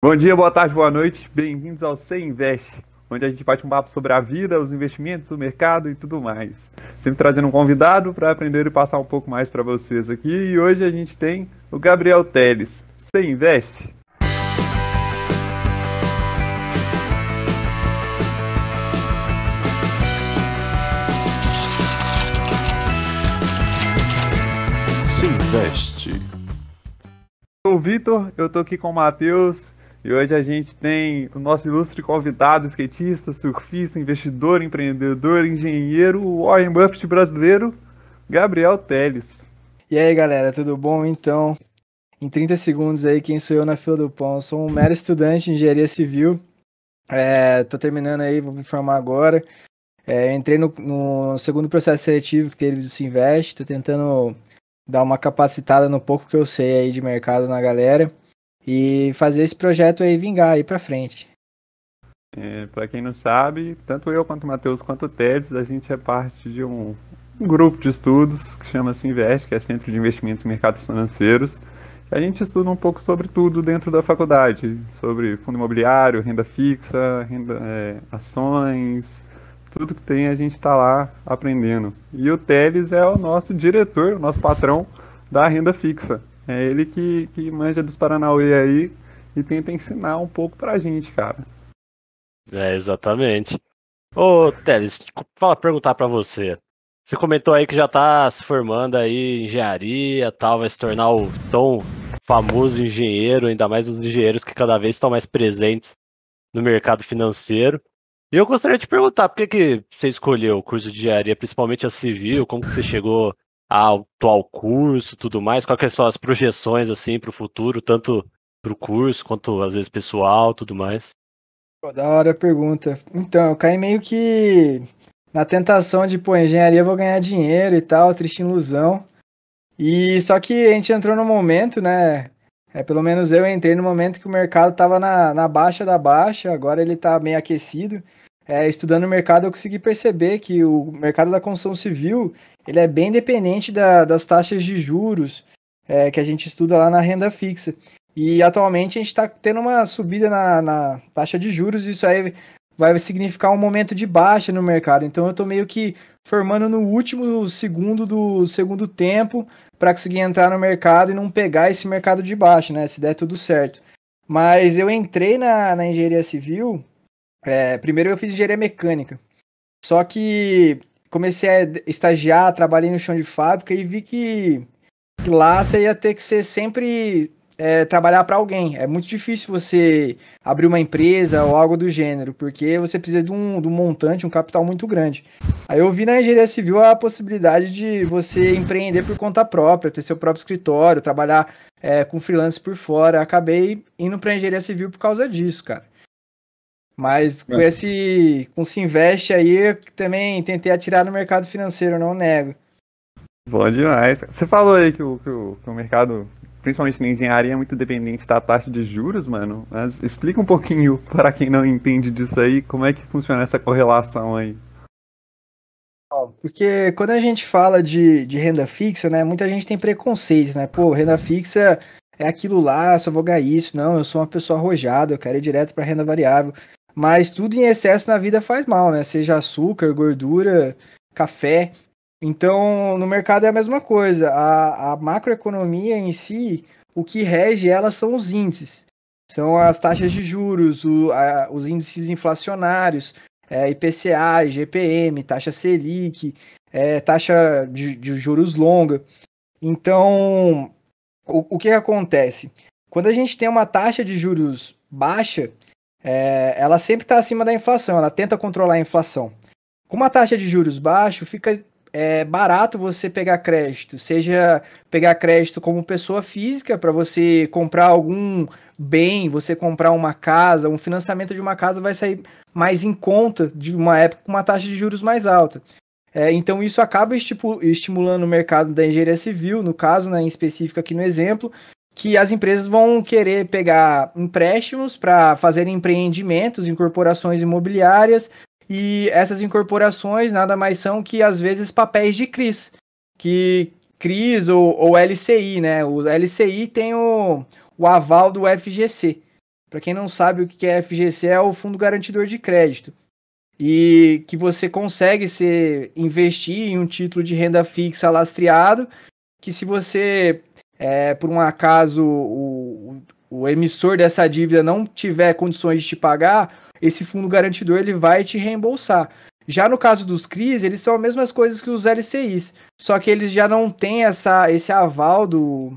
Bom dia, boa tarde, boa noite. Bem-vindos ao C Invest, onde a gente bate um papo sobre a vida, os investimentos, o mercado e tudo mais. Sempre trazendo um convidado para aprender e passar um pouco mais para vocês aqui. E hoje a gente tem o Gabriel Teles. C Invest. Se investe. Eu sou o Vitor, eu tô aqui com o Matheus e hoje a gente tem o nosso ilustre convidado, skatista, surfista, investidor, empreendedor, engenheiro, Warren Buffett brasileiro, Gabriel Teles. E aí galera, tudo bom? Então, em 30 segundos aí, quem sou eu na fila do pão? sou um mero estudante de engenharia civil, é, tô terminando aí, vou me formar agora. É, entrei no, no, segundo processo seletivo que teve do Sinvest, tô tentando dar uma capacitada no pouco que eu sei aí de mercado na galera e fazer esse projeto aí vingar aí para frente. É, para quem não sabe, tanto eu quanto o Matheus quanto o Tedes, a gente é parte de um, um grupo de estudos que chama-se Invest, que é Centro de Investimentos em Mercados Financeiros. A gente estuda um pouco sobre tudo dentro da faculdade, sobre fundo imobiliário, renda fixa, renda, é, ações, tudo que tem a gente está lá aprendendo. E o Teles é o nosso diretor, o nosso patrão da renda fixa. É ele que, que manja dos Paranauê aí e tenta ensinar um pouco pra gente, cara. É, exatamente. Ô, Teles, fala perguntar para você. Você comentou aí que já tá se formando aí em engenharia tal, vai se tornar o tão famoso engenheiro, ainda mais os engenheiros que cada vez estão mais presentes no mercado financeiro. E eu gostaria de perguntar, por que, que você escolheu o curso de engenharia, principalmente a civil? Como que você chegou ao atual curso, tudo mais? Quais são as projeções assim para o futuro, tanto para o curso quanto às vezes pessoal, tudo mais? Pô, da hora a pergunta. Então, eu caí meio que na tentação de, pô, engenharia eu vou ganhar dinheiro e tal, triste ilusão. E só que a gente entrou no momento, né? É, pelo menos eu entrei no momento que o mercado estava na, na baixa da baixa, agora ele está meio aquecido. É, estudando o mercado, eu consegui perceber que o mercado da construção civil ele é bem dependente da, das taxas de juros é, que a gente estuda lá na renda fixa. E atualmente a gente está tendo uma subida na, na, taxa de juros, e isso aí vai significar um momento de baixa no mercado. Então eu estou meio que formando no último segundo do segundo tempo para conseguir entrar no mercado e não pegar esse mercado de baixa, né? Se der tudo certo. Mas eu entrei na, na engenharia civil. É, primeiro eu fiz engenharia mecânica. Só que comecei a estagiar, trabalhei no chão de fábrica e vi que, que lá você ia ter que ser sempre é, trabalhar para alguém. É muito difícil você abrir uma empresa ou algo do gênero, porque você precisa de um, de um montante, um capital muito grande. Aí eu vi na engenharia civil a possibilidade de você empreender por conta própria, ter seu próprio escritório, trabalhar é, com freelance por fora. Acabei indo para engenharia civil por causa disso, cara. Mas com é. esse. Com se investe aí, também tentei atirar no mercado financeiro, não nego. Bom demais. Você falou aí que o, que o, que o mercado, principalmente na engenharia, é muito dependente da taxa de juros, mano. Mas explica um pouquinho para quem não entende disso aí, como é que funciona essa correlação aí. Porque quando a gente fala de, de renda fixa, né, muita gente tem preconceito, né? Pô, renda fixa é aquilo lá, só vou ganhar isso. Não, eu sou uma pessoa arrojada, eu quero ir direto para renda variável. Mas tudo em excesso na vida faz mal, né? Seja açúcar, gordura, café. Então, no mercado é a mesma coisa. A, a macroeconomia em si, o que rege ela são os índices. São as taxas de juros, o, a, os índices inflacionários, é, IPCA, IGPM, taxa Selic, é, taxa de, de, juros longa. Então, o, o que acontece? Quando a gente tem uma taxa de juros baixa, é, ela sempre está acima da inflação, ela tenta controlar a inflação. Com uma taxa de juros baixo, fica é, barato você pegar crédito, seja pegar crédito como pessoa física para você comprar algum bem, você comprar uma casa, um financiamento de uma casa vai sair mais em conta de uma época com uma taxa de juros mais alta. É, então isso acaba estimulando o mercado da engenharia civil, no caso, né, em específico aqui no exemplo, que as empresas vão querer pegar empréstimos para fazer empreendimentos, incorporações imobiliárias, e essas incorporações nada mais são que, às vezes, papéis de CRIs, que CRIs ou, ou LCI, né? O LCI tem o, o aval do FGC. Para quem não sabe o que é FGC, é o Fundo Garantidor de Crédito. E que você consegue ser, investir em um título de renda fixa lastreado, que se você, é, por um acaso, o, o emissor dessa dívida não tiver condições de te pagar, esse fundo garantidor ele vai te reembolsar. Já no caso dos CRIs, eles são as mesmas coisas que os LCIs, só que eles já não têm essa, esse aval do.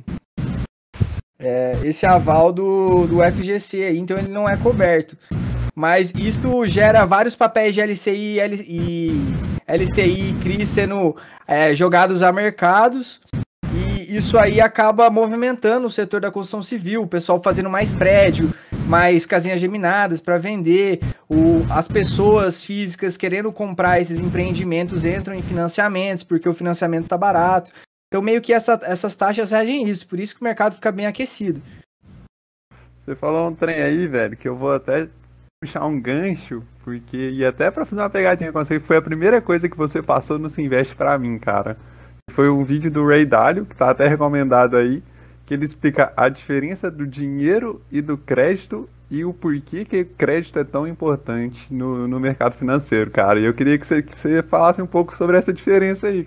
É, esse aval do, do FGC, então ele não é coberto. Mas isso gera vários papéis de LCI e LCI e CRI sendo é, jogados a mercados isso aí acaba movimentando o setor da construção civil, o pessoal fazendo mais prédio, mais casinhas geminadas para vender, o, as pessoas físicas querendo comprar esses empreendimentos entram em financiamentos, porque o financiamento está barato. Então, meio que essa, essas taxas regem isso, por isso que o mercado fica bem aquecido. Você falou um trem aí, velho, que eu vou até puxar um gancho, porque e até para fazer uma pegadinha com você, foi a primeira coisa que você passou no Se Investe para mim, cara. Foi um vídeo do Ray Dalio, que está até recomendado aí, que ele explica a diferença do dinheiro e do crédito e o porquê que crédito é tão importante no, no mercado financeiro, cara. E eu queria que você, que você falasse um pouco sobre essa diferença aí.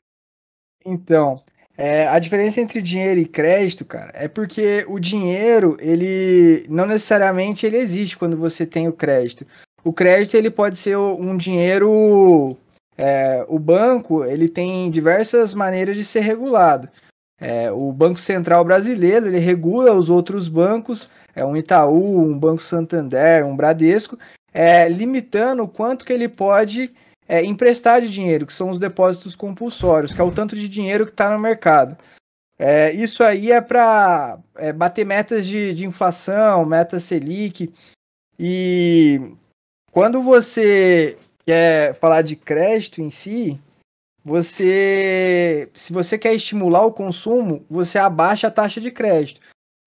Então, é, a diferença entre dinheiro e crédito, cara, é porque o dinheiro, ele não necessariamente ele existe quando você tem o crédito. O crédito ele pode ser um dinheiro é, o banco ele tem diversas maneiras de ser regulado. É, o Banco Central Brasileiro ele regula os outros bancos, é um Itaú, um Banco Santander, um Bradesco, é, limitando o quanto que ele pode é, emprestar de dinheiro, que são os depósitos compulsórios, que é o tanto de dinheiro que está no mercado. É, isso aí é para é, bater metas de, de inflação, metas Selic. E quando você quer falar de crédito em si, você, se você quer estimular o consumo, você abaixa a taxa de crédito.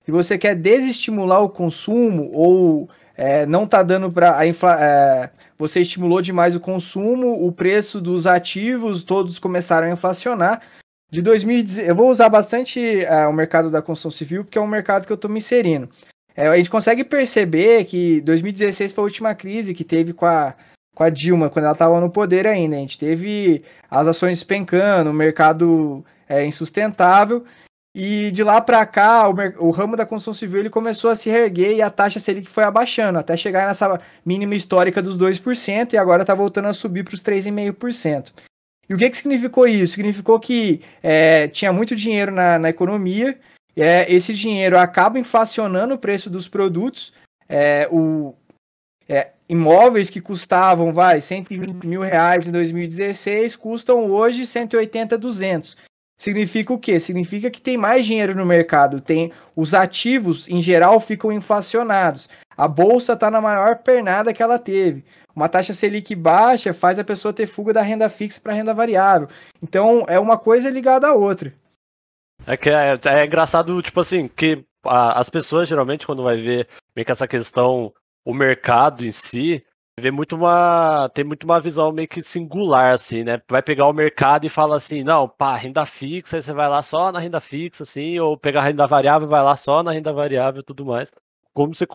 Se você quer desestimular o consumo ou é, não está dando para é, você estimulou demais o consumo, o preço dos ativos todos começaram a inflacionar. De 2010, eu vou usar bastante é, o mercado da construção civil porque é um mercado que eu estou me inserindo. É, a gente consegue perceber que 2016 foi a última crise que teve com a com a Dilma, quando ela estava no poder ainda. A gente teve as ações despencando, o mercado é, insustentável. E de lá para cá, o, o, ramo da construção civil ele começou a se reerguer e a taxa Selic foi abaixando, até chegar nessa mínima histórica dos 2%, e agora está voltando a subir para os 3,5%. E o que, que significou isso? Significou que é, tinha muito dinheiro na, na economia, é, esse dinheiro acaba inflacionando o preço dos produtos, é, o, é, imóveis que custavam, vai, 120 mil reais em 2016, custam hoje 180, 200. Significa o quê? Significa que tem mais dinheiro no mercado, tem os ativos em geral ficam inflacionados. A bolsa está na maior pernada que ela teve. Uma taxa Selic baixa faz a pessoa ter fuga da renda fixa para renda variável. Então é uma coisa ligada à outra. É que é, é engraçado, tipo assim, que a, as pessoas geralmente quando vai ver meio que essa questão o mercado em si vê muito uma tem muito uma visão meio que singular assim, né? Vai pegar o mercado e fala assim, não, pá, renda fixa, aí você vai lá só na renda fixa assim, ou pegar a renda variável, vai lá só na renda variável e tudo mais. Como você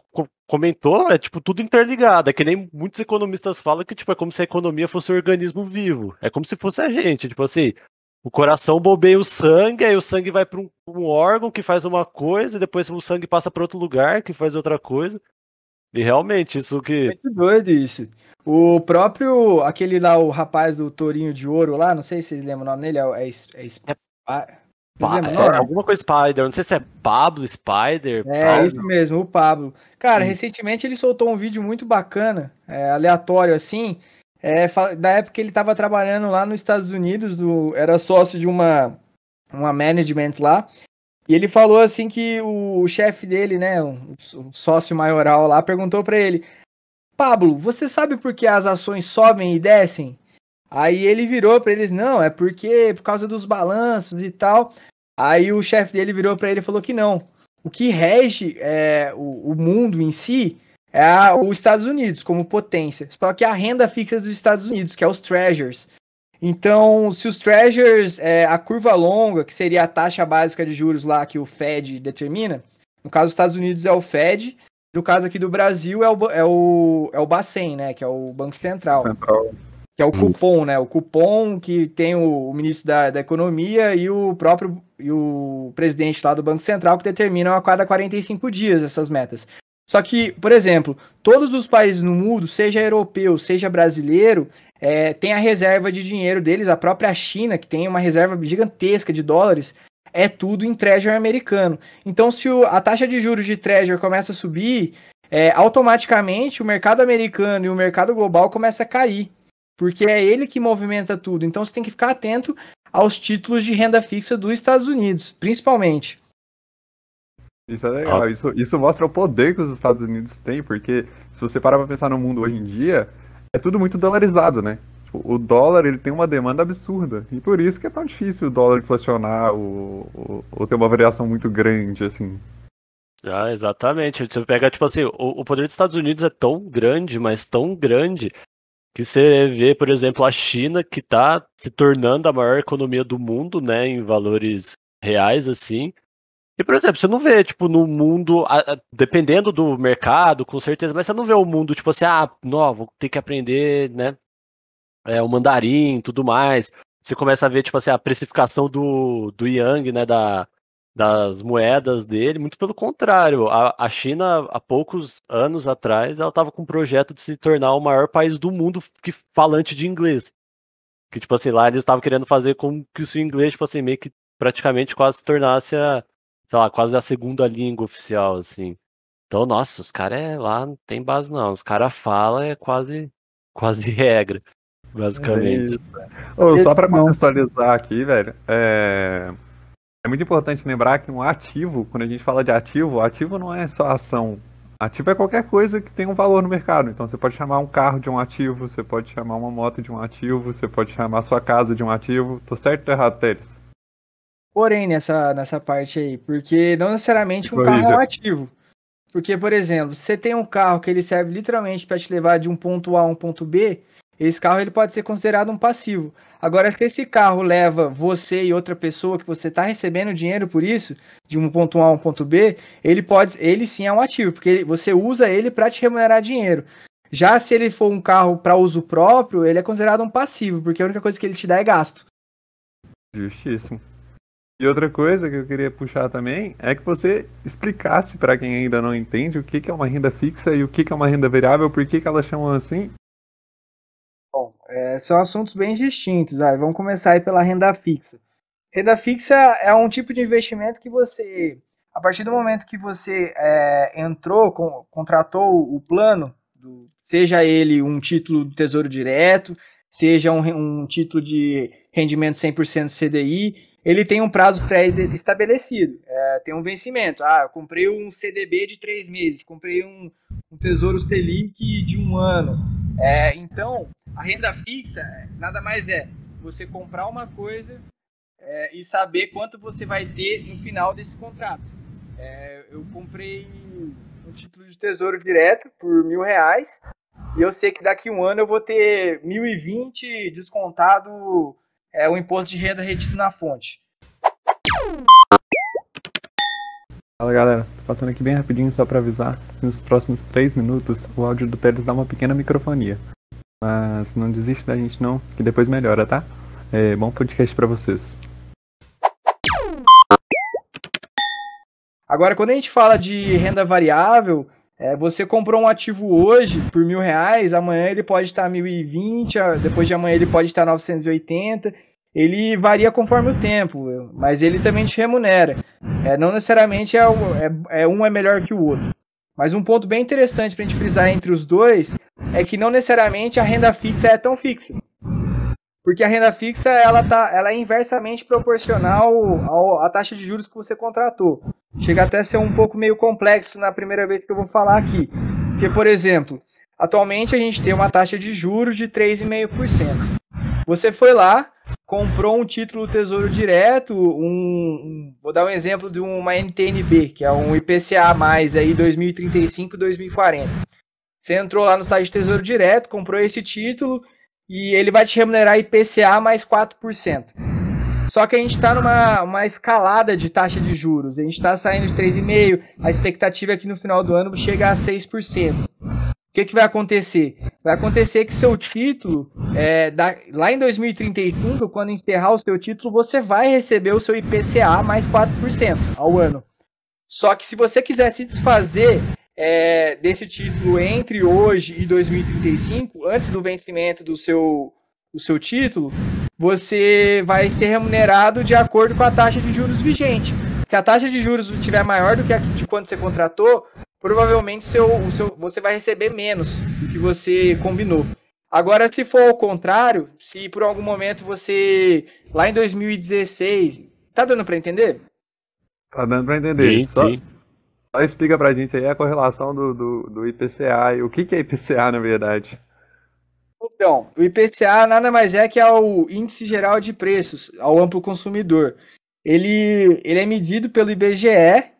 comentou, é tipo tudo interligado, é que nem muitos economistas falam que tipo é como se a economia fosse um organismo vivo. É como se fosse a gente, tipo assim, o coração bombeia o sangue, aí o sangue vai para um, um, órgão que faz uma coisa, e depois o sangue passa para outro lugar que faz outra coisa. E realmente, isso que. Muito doido isso. O próprio, aquele lá, o rapaz do Tourinho de Ouro lá, não sei se vocês lembram o nome dele, é, é, é, é, é, alguma coisa Spider, não sei se é Pablo Spider. É, Pablo. isso mesmo, o Pablo. Cara, hum. recentemente ele soltou um vídeo muito bacana, é, aleatório assim, é, da época que ele estava trabalhando lá nos Estados Unidos, do, era sócio de uma, uma management lá, e ele falou assim que o chefe dele, né, o, sócio maioral lá, perguntou para ele: Pablo, você sabe por que as ações sobem e descem? Aí ele virou para eles: Não, é porque por causa dos balanços e tal. Aí o chefe dele virou para ele e falou que não. O que rege é, o, o mundo em si é a, os Estados Unidos como potência. Só que a renda fixa dos Estados Unidos, que é os treasures, então, se os treasures, é, a curva longa, que seria a taxa básica de juros lá que o Fed determina, no caso dos Estados Unidos é o Fed, No caso aqui do Brasil é o, é o, é o Bacen, né? Que é o Banco Central. Central. Que é o cupom, né? O cupom que tem o, o ministro da, da Economia e o próprio e o presidente lá do Banco Central que determinam a cada 45 dias essas metas. Só que, por exemplo, todos os países no mundo, seja europeu, seja brasileiro, é, tem a reserva de dinheiro deles, a própria China, que tem uma reserva gigantesca de dólares, é tudo em Treasury americano. Então, se o, a taxa de juros de Treasury começa a subir, é, automaticamente o mercado americano e o mercado global começa a cair, porque é ele que movimenta tudo. Então, você tem que ficar atento aos títulos de renda fixa dos Estados Unidos, principalmente. Isso é legal, isso, isso mostra o poder que os Estados Unidos têm, porque se você parar pra pensar no mundo hoje em dia, é tudo muito dolarizado, né? Tipo, o dólar ele tem uma demanda absurda, e por isso que é tão difícil o dólar inflacionar ou, ou, ou ter uma variação muito grande, assim. Ah, exatamente. Você pega, tipo assim, o, o poder dos Estados Unidos é tão grande, mas tão grande, que você vê, por exemplo, a China que está se tornando a maior economia do mundo, né, em valores reais, assim. E, por exemplo, você não vê, tipo, no mundo, dependendo do mercado, com certeza, mas você não vê o mundo, tipo assim, ah, não, vou ter que aprender, né, é, o mandarim tudo mais. Você começa a ver, tipo assim, a precificação do, do Yang, né, da, das moedas dele, muito pelo contrário. A, a China, há poucos anos atrás, ela estava com um projeto de se tornar o maior país do mundo que, falante de inglês. Que, tipo assim, lá eles estavam querendo fazer com que o seu inglês, tipo assim, meio que praticamente quase se tornasse a, sei lá, quase a segunda língua oficial, assim. Então, nossa, os caras é, lá não tem base não. Os caras falam é quase, quase regra, basicamente. É oh, só para contextualizar aqui, velho, é... É muito importante lembrar que um ativo, quando a gente fala de ativo, ativo não é só ação. Ativo é qualquer coisa que tem um valor no mercado. Então você pode chamar um carro de um ativo, você pode chamar uma moto de um ativo, você pode chamar sua casa de um ativo. Tô certo ou errado, Teles? Porém, nessa, nessa parte aí, porque não necessariamente um carro é um ativo. Porque, por exemplo, se você tem um carro que ele serve literalmente para te levar de um ponto A a um ponto B, esse carro ele pode ser considerado um passivo. Agora, se esse carro leva você e outra pessoa que você está recebendo dinheiro por isso, de um ponto A a um ponto B, ele pode, ele sim é um ativo, porque você usa ele para te remunerar dinheiro. Já se ele for um carro para uso próprio, ele é considerado um passivo, porque a única coisa que ele te dá é gasto. Justíssimo. E outra coisa que eu queria puxar também é que você explicasse para quem ainda não entende o que é uma renda fixa e o que é uma renda variável, por que, que elas chamam assim Bom, é, são assuntos bem distintos. Vamos começar aí pela renda fixa. Renda fixa é um tipo de investimento que você, a partir do momento que você é, entrou, com, contratou o plano, do, seja ele um título do Tesouro Direto, seja um, um título de rendimento 100% CDI, ele tem um prazo pré-estabelecido, é, tem um vencimento. Ah, eu comprei um CDB de três meses, comprei um, um Tesouro Selic de um ano. É, então, a renda fixa nada mais é você comprar uma coisa é, e saber quanto você vai ter no final desse contrato. É, eu comprei um título de tesouro direto por mil reais e eu sei que daqui a um ano eu vou ter mil e vinte descontado é, o imposto de renda retido na fonte. Fala galera, tô passando aqui bem rapidinho só para avisar que nos próximos 3 minutos o áudio do Teles dá uma pequena microfonia. Mas não desiste da gente não, que depois melhora, tá? É, bom podcast para vocês. Agora, quando a gente fala de renda variável, é, você comprou um ativo hoje por mil reais, amanhã ele pode estar 1.020, depois de amanhã ele pode estar 980. Ele varia conforme o tempo, mas ele também te remunera. É, não necessariamente é, é, é um é melhor que o outro. Mas um ponto bem interessante para a gente frisar entre os dois é que não necessariamente a renda fixa é tão fixa. Porque a renda fixa ela, tá, ela é inversamente proporcional à taxa de juros que você contratou. Chega até a ser um pouco meio complexo na primeira vez que eu vou falar aqui. Porque, por exemplo, atualmente a gente tem uma taxa de juros de 3,5%. Você foi lá, comprou um título Tesouro Direto, um, um, vou dar um exemplo de uma NTNB, que é um IPCA mais aí 2035 2040. Você entrou lá no site Tesouro Direto, comprou esse título e ele vai te remunerar IPCA mais 4%. Só que a gente está numa uma escalada de taxa de juros. A gente está saindo de 3,5%, a expectativa é que no final do ano chegue a 6%. O que, que vai acontecer? Vai acontecer que seu título, é, da, lá em 2035, quando encerrar o seu título, você vai receber o seu IPCA mais 4% ao ano. Só que se você quiser se desfazer é, desse título entre hoje e 2035, antes do vencimento do seu, do seu título, você vai ser remunerado de acordo com a taxa de juros vigente. Se a taxa de juros estiver maior do que a de quando você contratou, provavelmente seu, o seu, você vai receber menos do que você combinou. Agora, se for o contrário, se por algum momento você, lá em 2016, tá dando para entender? Tá dando para entender. Sim, só, sim. só explica pra gente aí a correlação do, do, do IPCA e o que, que é IPCA na verdade. Então, o IPCA nada mais é que é o Índice Geral de Preços ao amplo consumidor. Ele, ele é medido pelo IBGE.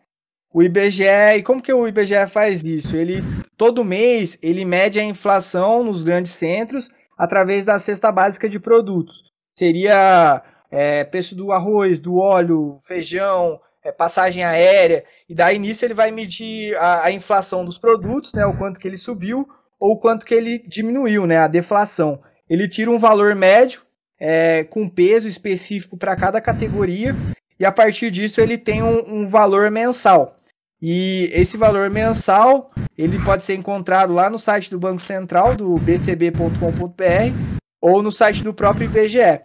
O IBGE, e como que o IBGE faz isso? Ele todo mês ele mede a inflação nos grandes centros através da cesta básica de produtos. Seria é, preço do arroz, do óleo, feijão, é, passagem aérea, e daí nisso ele vai medir a, a, inflação dos produtos, né, o quanto que ele subiu ou quanto que ele diminuiu, né, a deflação. Ele tira um valor médio é, com peso específico para cada categoria e a partir disso ele tem um, um, valor mensal. E esse valor mensal ele pode ser encontrado lá no site do Banco Central do bcb.com.br ou no site do próprio IBGE.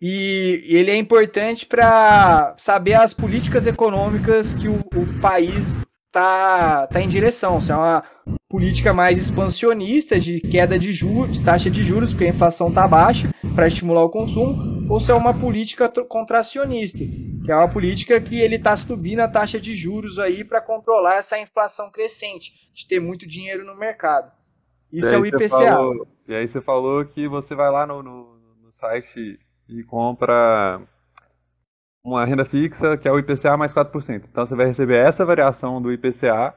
E ele é importante para saber as políticas econômicas que o, o país está tá em direção. Se é uma política mais expansionista, de queda de juros, de taxa de juros, porque a inflação está baixa, para estimular o consumo, ou se é uma política contracionista, que é uma política que ele está subindo a taxa de juros aí para controlar essa inflação crescente, de ter muito dinheiro no mercado. Isso é o IPCA. Falou, e aí você falou que você vai lá no, no, no site e compra uma renda fixa que é o IPCA mais 4%. Então você vai receber essa variação do IPCA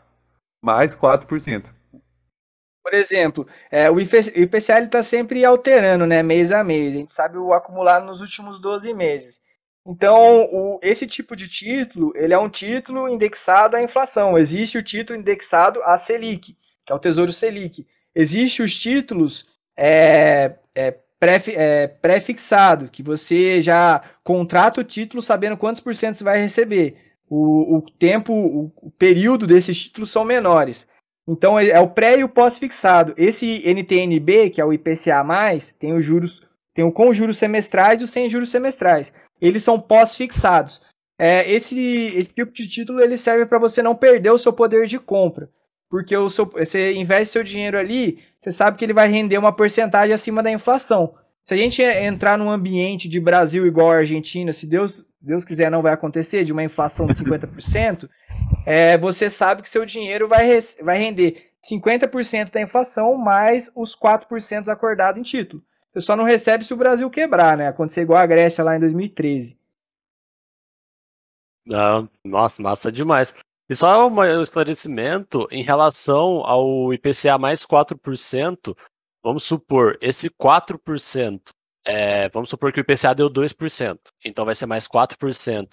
mais 4%. Por exemplo, é, o IPCA está sempre alterando, né, mês a mês. A gente sabe o acumulado nos últimos 12 meses. Então, o, esse tipo de título, ele é um título indexado à inflação. Existe o título indexado à Selic, que é o Tesouro Selic. Existem os títulos é, é, pré-fixado, que você já contrata o título sabendo quantos por cento você vai receber. O, o tempo, o, o período desses títulos são menores. Então é o pré e o pós-fixado. Esse NTNB, que é o IPCA+, tem os juros, tem o com juros semestrais e o sem juros semestrais. Eles são pós-fixados. É, esse, esse, tipo de título ele serve para você não perder o seu poder de compra. Porque o seu, você investe seu dinheiro ali, você sabe que ele vai render uma porcentagem acima da inflação. Se a gente entrar num ambiente de Brasil igual a Argentina, se Deus, Deus quiser não vai acontecer, de uma inflação de 50%, é, você sabe que seu dinheiro vai, vai render 50% da inflação mais os 4% acordados em título. Você só não recebe se o Brasil quebrar, né? Acontecer igual a Grécia lá em 2013. Não, nossa, massa demais. E só um esclarecimento em relação ao IPCA mais 4%, vamos supor, esse 4%, é, vamos supor que o IPCA deu 2%, então vai ser mais 4%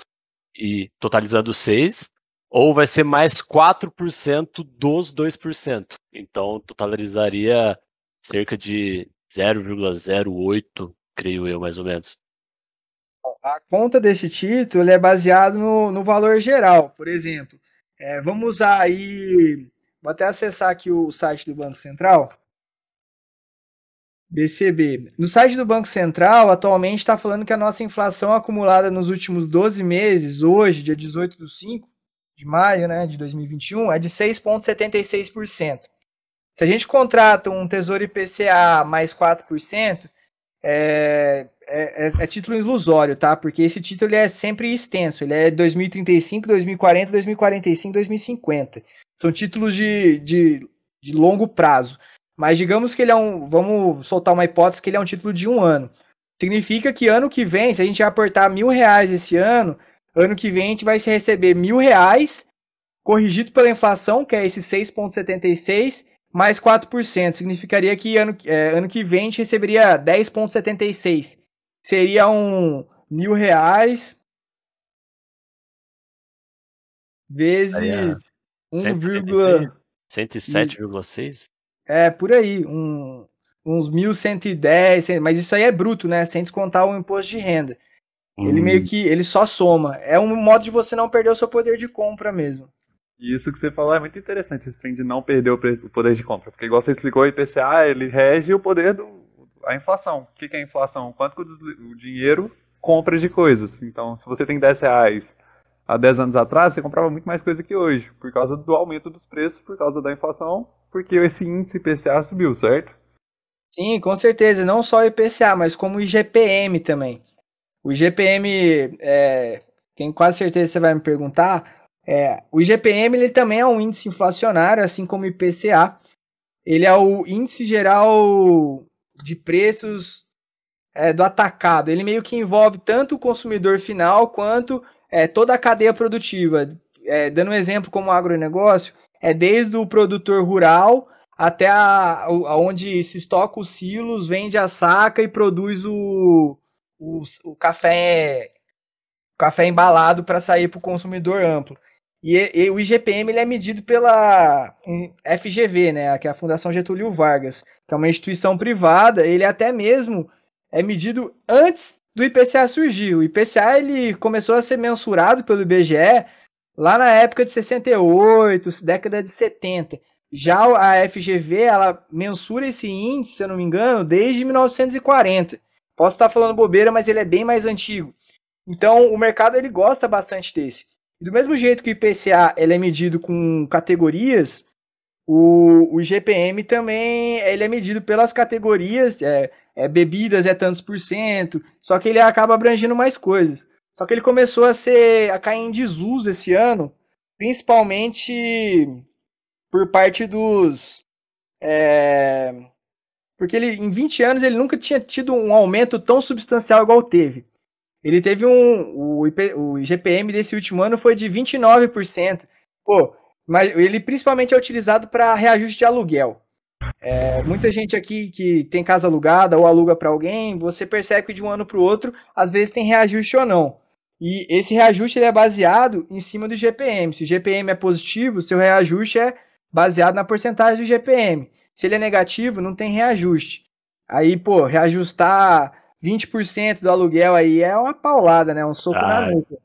e totalizando 6%, ou vai ser mais 4% dos 2%. Então totalizaria cerca de 0,08, creio eu, mais ou menos. A conta desse título é baseado no, no valor geral. Por exemplo, é, vamos usar aí. Vou até acessar aqui o site do Banco Central. BCB. No site do Banco Central, atualmente está falando que a nossa inflação acumulada nos últimos 12 meses, hoje, dia 18 de 5 de maio né, de 2021, é de 6,76%. Se a gente contrata um Tesouro IPCA mais 4%, é, é, é, é, título ilusório, tá? Porque esse título é sempre extenso. Ele é 2035, 2040, 2045, 2050. São títulos de, de, de longo prazo. Mas digamos que ele é um. Vamos soltar uma hipótese que ele é um título de um ano. Significa que ano que vem, se a gente aportar mil reais esse ano, ano que vem a gente vai receber mil reais corrigido pela inflação, que é esse 6,76, mais 4%. Significaria que ano, é, ano que vem a gente receberia 10,76 seria um mil reais vezes Aí, 1, 107,6? é por aí, um, uns 1.110, mas isso aí é bruto, né? Sem descontar o imposto de renda. Ele Hum, meio que ele só soma. É um modo de você não perder o seu poder de compra mesmo. E isso que você falou é muito interessante, esse trem de não perder o poder de compra. Porque igual você explicou, o IPCA, ele rege o poder do a inflação. O que é a inflação? Quanto que o dinheiro compra de coisas. Então, se você tem 10 reais há 10 anos atrás, você comprava muito mais coisa que hoje, por causa do aumento dos preços, por causa da inflação, porque esse índice IPCA subiu, certo? Sim, com certeza. Não só o IPCA, mas como o IGPM também. O IGPM, é, tenho quase certeza que você vai me perguntar. É, o IGPM ele também é um índice inflacionário, assim como o IPCA. Ele é o índice geral de preços é, do atacado. Ele meio que envolve tanto o consumidor final quanto é, toda a cadeia produtiva. É, dando um exemplo como agronegócio, é desde o produtor rural até a, o- aonde se estoca os silos, vende a saca e produz o, o, o café o café embalado para sair para o consumidor amplo. E, e o IGPM ele é medido pela FGV, né, que é a Fundação Getúlio Vargas, que é uma instituição privada. Ele até mesmo é medido antes do IPCA surgir. O IPCA ele começou a ser mensurado pelo IBGE lá na época de 68, década de 70. Já a FGV, ela mensura esse índice, se eu não me engano, desde 1940. Posso estar falando bobeira, mas ele é bem mais antigo. Então, o mercado ele gosta bastante desse. E do mesmo jeito que o IPCA ele é medido com categorias, o, o IGPM também ele é medido pelas categorias, é, é, bebidas é tantos por cento, só que ele acaba abrangendo mais coisas. Só que ele começou a ser a cair em desuso esse ano, principalmente por parte dos é, porque ele em 20 anos ele nunca tinha tido um aumento tão substancial igual teve. Ele teve um o, IP, o IGPM desse último ano foi de 29%. Pô, mas ele principalmente é utilizado para reajuste de aluguel. É, muita gente aqui que tem casa alugada ou aluga para alguém, você percebe que de um ano para o outro, às vezes tem reajuste ou não. E esse reajuste ele é baseado em cima do GPM. Se o GPM é positivo, seu reajuste é baseado na porcentagem do GPM. Se ele é negativo, não tem reajuste. Aí, pô, reajustar 20% do aluguel aí é uma paulada, né? Um soco na nuca.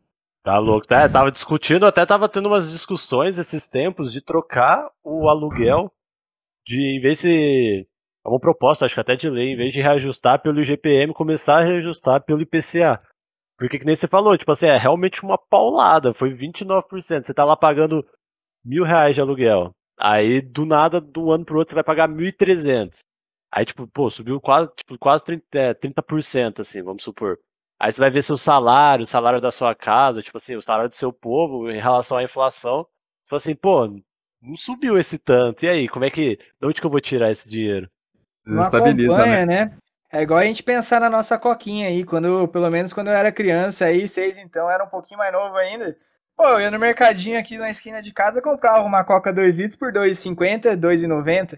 Tá louco, tá? Tava discutindo, até tava tendo umas discussões esses tempos de trocar o aluguel de, em vez de. É uma proposta, acho que até de lei, em vez de reajustar pelo IGPM, começar a reajustar pelo IPCA. Porque que nem você falou, tipo assim, é realmente uma paulada, foi 29%. Você tá lá pagando mil reais de aluguel. Aí, do nada, de um ano pro outro, você vai pagar 1.300. Aí, tipo, pô, subiu quase, tipo, quase 30%, é, 30%, assim, vamos supor. Aí você vai ver seu salário, o salário da sua casa, tipo assim, o salário do seu povo em relação à inflação. Tipo assim, pô, não subiu esse tanto. E aí, como é que. De onde que eu vou tirar esse dinheiro? Não acompanha, né? né? É igual a gente pensar na nossa coquinha aí, quando, pelo menos quando eu era criança aí, seis então, era um pouquinho mais novo ainda. Pô, eu ia no mercadinho aqui na esquina de casa, comprava uma coca 2 litros por 2,50, 2,90.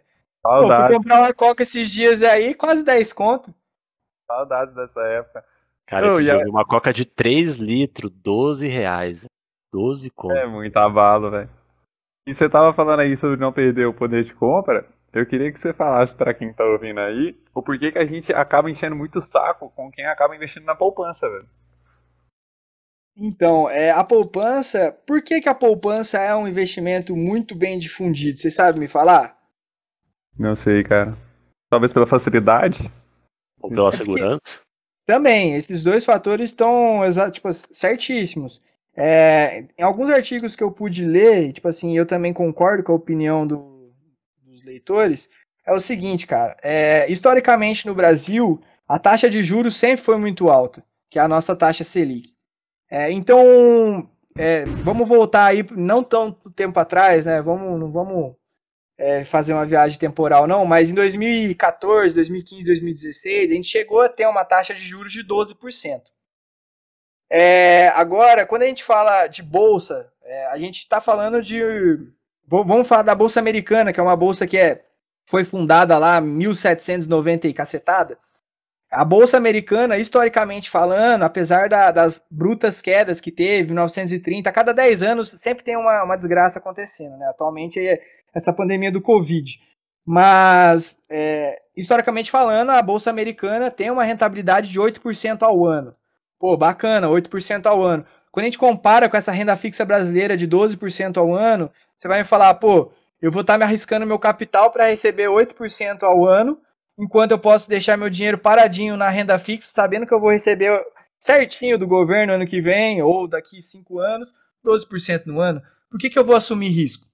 Pô, fui Saudades, comprar uma coca esses dias aí, quase 10 conto. saudades dessa época. Cara, esse jogo, a- uma coca de 3 litros, 12 reais. 12 conto. É muito abalo, velho. E você tava falando aí sobre não perder o poder de compra. Eu queria que você falasse pra quem tá ouvindo aí o porquê que a gente acaba enchendo muito o saco com quem acaba investindo na poupança, velho. Então, é, a poupança, por que que a poupança é um investimento muito bem difundido? Você sabe me falar? Não sei, cara. Talvez pela facilidade. Ou pela É segurança. Também, esses dois fatores estão exa- tipo, certíssimos. É, em alguns artigos que eu pude ler, tipo assim, eu também concordo com a opinião do- dos leitores, é o seguinte, cara, é, historicamente no Brasil, a taxa de juros sempre foi muito alta, que é a nossa taxa Selic. É, então, é, vamos voltar aí, não tanto tempo atrás, né? Vamos, não vamos é, fazer uma viagem temporal, não, mas em 2014, 2015, 2016, a gente chegou a ter uma taxa de juros de 12%. É, agora, quando a gente fala de bolsa, é, a gente está falando de. Vamos falar da Bolsa Americana, que é uma bolsa que é, foi fundada lá em 1790 e cacetada. A Bolsa Americana, historicamente falando, apesar da, das brutas quedas que teve em 1930, a cada 10 anos sempre tem uma, uma desgraça acontecendo. Né? Atualmente é essa pandemia do Covid. Mas, é, historicamente falando, a Bolsa Americana tem uma rentabilidade de 8% ao ano. Pô, bacana, 8% ao ano. Quando a gente compara com essa renda fixa brasileira de 12% ao ano, você vai me falar, pô, eu vou estar tá me arriscando meu capital para receber 8% ao ano, enquanto eu posso deixar meu dinheiro paradinho na renda fixa, sabendo que eu vou receber certinho do governo ano que vem, ou daqui 5 anos, 12% no ano. Por que, que eu vou assumir risco?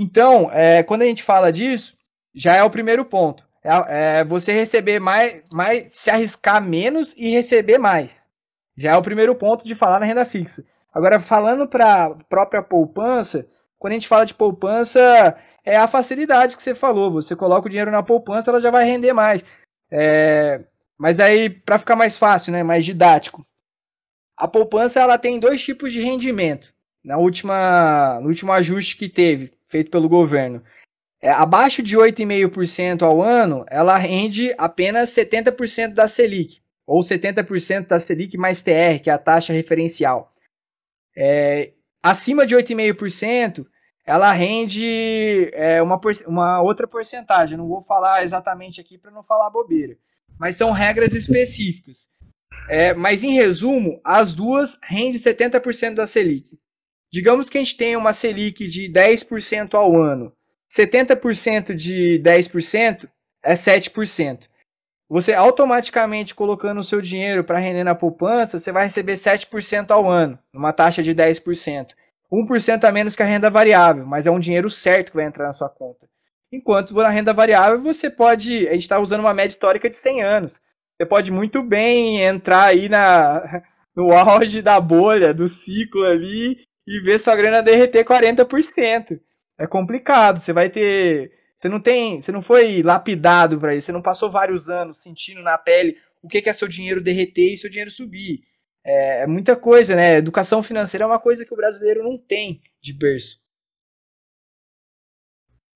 Então, é, quando a gente fala disso, já é o primeiro ponto. É, é você receber mais, mais, se arriscar menos e receber mais. Já é o primeiro ponto de falar na renda fixa. Agora, falando para a própria poupança, quando a gente fala de poupança, é a facilidade que você falou. Você coloca o dinheiro na poupança, ela já vai render mais. É, mas aí, para ficar mais fácil, né, mais didático, a poupança ela tem dois tipos de rendimento. Na última, no último ajuste que teve, feito pelo governo, é, abaixo de 8,5% ao ano, ela rende apenas 70% da Selic ou 70% da Selic mais TR, que é a taxa referencial. É, acima de 8,5%, ela rende é, uma, uma outra porcentagem. não vou falar exatamente aqui para não falar bobeira. Mas são regras específicas. É, mas em resumo, as duas rendem 70% da Selic. Digamos que a gente tenha uma Selic de 10% ao ano. 70% de 10% é 7% você automaticamente colocando o seu dinheiro para render na poupança, você vai receber 7% ao ano, numa taxa de 10%. 1% a menos que a renda variável, mas é um dinheiro certo que vai entrar na sua conta. Enquanto na renda variável, você pode. A gente está usando uma média histórica de 100 anos. Você pode muito bem entrar aí na, no auge da bolha, do ciclo ali, e ver sua grana derreter 40%. É complicado. Você vai ter você não tem, você não foi lapidado para isso, você não passou vários anos sentindo na pele o que é seu dinheiro derreter e seu dinheiro subir. É, é muita coisa, né? Educação financeira é uma coisa que o brasileiro não tem de berço.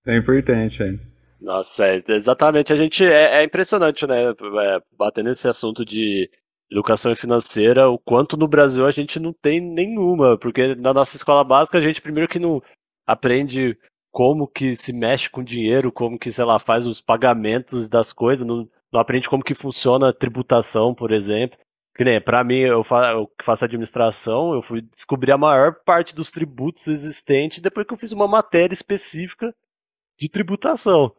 É importante, hein? Nossa, é, exatamente. A gente é, é impressionante, né? É, batendo nesse assunto de educação financeira, o quanto no Brasil a gente não tem nenhuma, porque na nossa escola básica a gente primeiro que não aprende como que se mexe com dinheiro, como que, sei lá, faz os pagamentos das coisas, não, não aprende como que funciona a tributação, por exemplo. Que nem, pra mim, eu, fa eu faço administração, eu fui descobrir a maior parte dos tributos existentes depois que eu fiz uma matéria específica de tributação.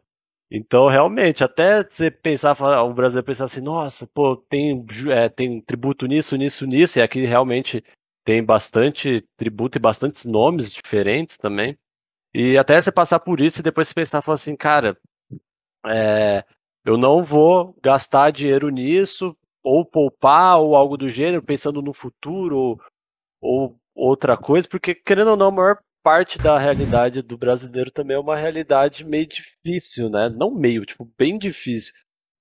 Então, realmente, até você pensar, o brasileiro pensar assim, nossa, pô, tem, é, tem tributo nisso, nisso, nisso, e aqui realmente tem bastante tributo e bastantes nomes diferentes também. E até você passar por isso e depois você pensar, falar assim, cara, é, eu não vou gastar dinheiro nisso, ou poupar, ou algo do gênero, pensando no futuro, ou, ou outra coisa, porque querendo ou não, a maior parte da realidade do brasileiro também é uma realidade meio difícil, né? Não meio, tipo, bem difícil.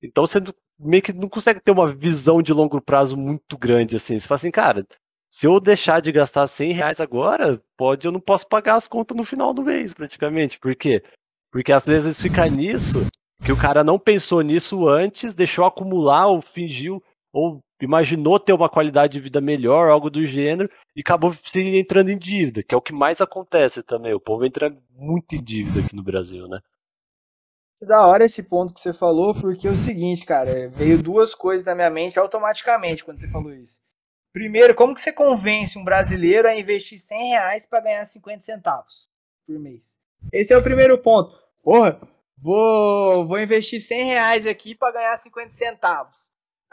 Então você meio que não consegue ter uma visão de longo prazo muito grande, assim. Você fala assim, cara, se eu deixar de gastar 100 reais agora, pode eu não posso pagar as contas no final do mês, praticamente. Por quê? Porque às vezes fica nisso que o cara não pensou nisso antes, deixou acumular ou fingiu ou imaginou ter uma qualidade de vida melhor, algo do gênero, e acabou se entrando em dívida, que é o que mais acontece também. O povo entra muito em dívida aqui no Brasil, né? Da hora esse ponto que você falou, porque é o seguinte, cara, veio duas coisas na minha mente automaticamente quando você falou isso. Primeiro, como que você convence um brasileiro a investir 100 reais para ganhar 50 centavos por mês? Esse é o primeiro ponto. Porra, vou, vou investir 100 reais aqui para ganhar 50 centavos.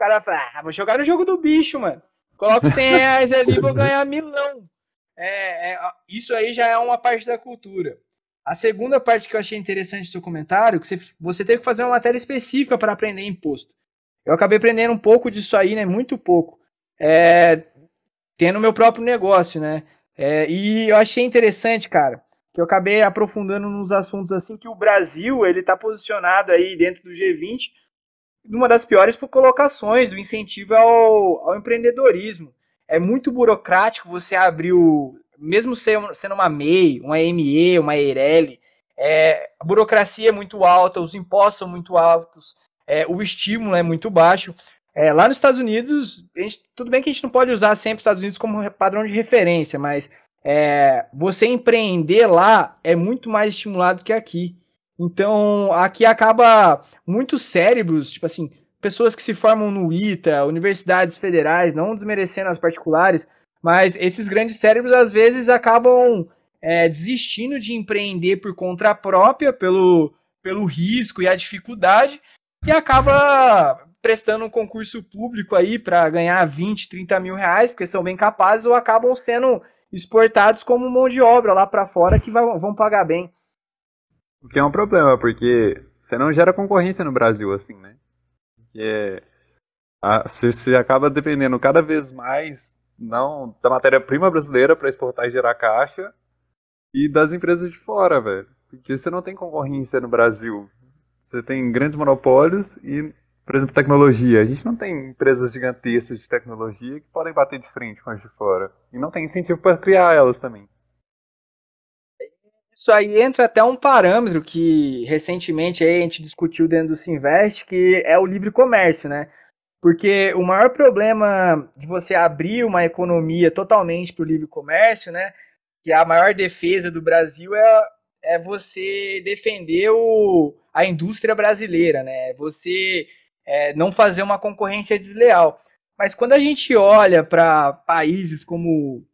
O cara fala, ah, vou jogar no jogo do bicho, mano. Coloco 100 reais ali e vou ganhar milão. É, é, isso aí já é uma parte da cultura. A segunda parte que eu achei interessante do seu comentário, que você, você teve que fazer uma matéria específica para aprender imposto. Eu acabei aprendendo um pouco disso aí, né? Muito pouco é, tendo meu próprio negócio, né? É, e eu achei interessante, cara, que eu acabei aprofundando nos assuntos assim que o Brasil ele está posicionado aí dentro do G20 numa das piores colocações do incentivo ao, ao empreendedorismo. É muito burocrático você abrir o, mesmo sendo uma MEI, uma ME, uma EIRELI, é, a burocracia é muito alta, os impostos são muito altos, é, o estímulo é muito baixo. É, lá nos Estados Unidos, gente, tudo bem que a gente não pode usar sempre os Estados Unidos como padrão de referência, mas é, você empreender lá é muito mais estimulado que aqui. Então, aqui acaba muitos cérebros, tipo assim, pessoas que se formam no ITA, universidades federais, não desmerecendo as particulares, mas esses grandes cérebros às vezes acabam é, desistindo de empreender por conta própria, pelo, pelo risco e a dificuldade, e acaba prestando um concurso público aí para ganhar 20, 30 mil reais, porque são bem capazes, ou acabam sendo exportados como mão de obra lá para fora que vão pagar bem. O que é um problema, porque você não gera concorrência no Brasil, assim, né? Porque a, você, você acaba dependendo cada vez mais não da matéria-prima brasileira para exportar e gerar caixa e das empresas de fora, velho. Porque você não tem concorrência no Brasil. Você tem grandes monopólios e por exemplo, tecnologia. A gente não tem empresas gigantescas de tecnologia que podem bater de frente com as de fora. E não tem incentivo para criar elas também. Isso aí entra até um parâmetro que recentemente a gente discutiu dentro do Sinvest, que é o livre comércio, né? Porque o maior problema de você abrir uma economia totalmente para o livre comércio, né? Que a maior defesa do Brasil é, é você defender o, a indústria brasileira, né? Você é, não fazer uma concorrência desleal. Mas quando a gente olha para países como.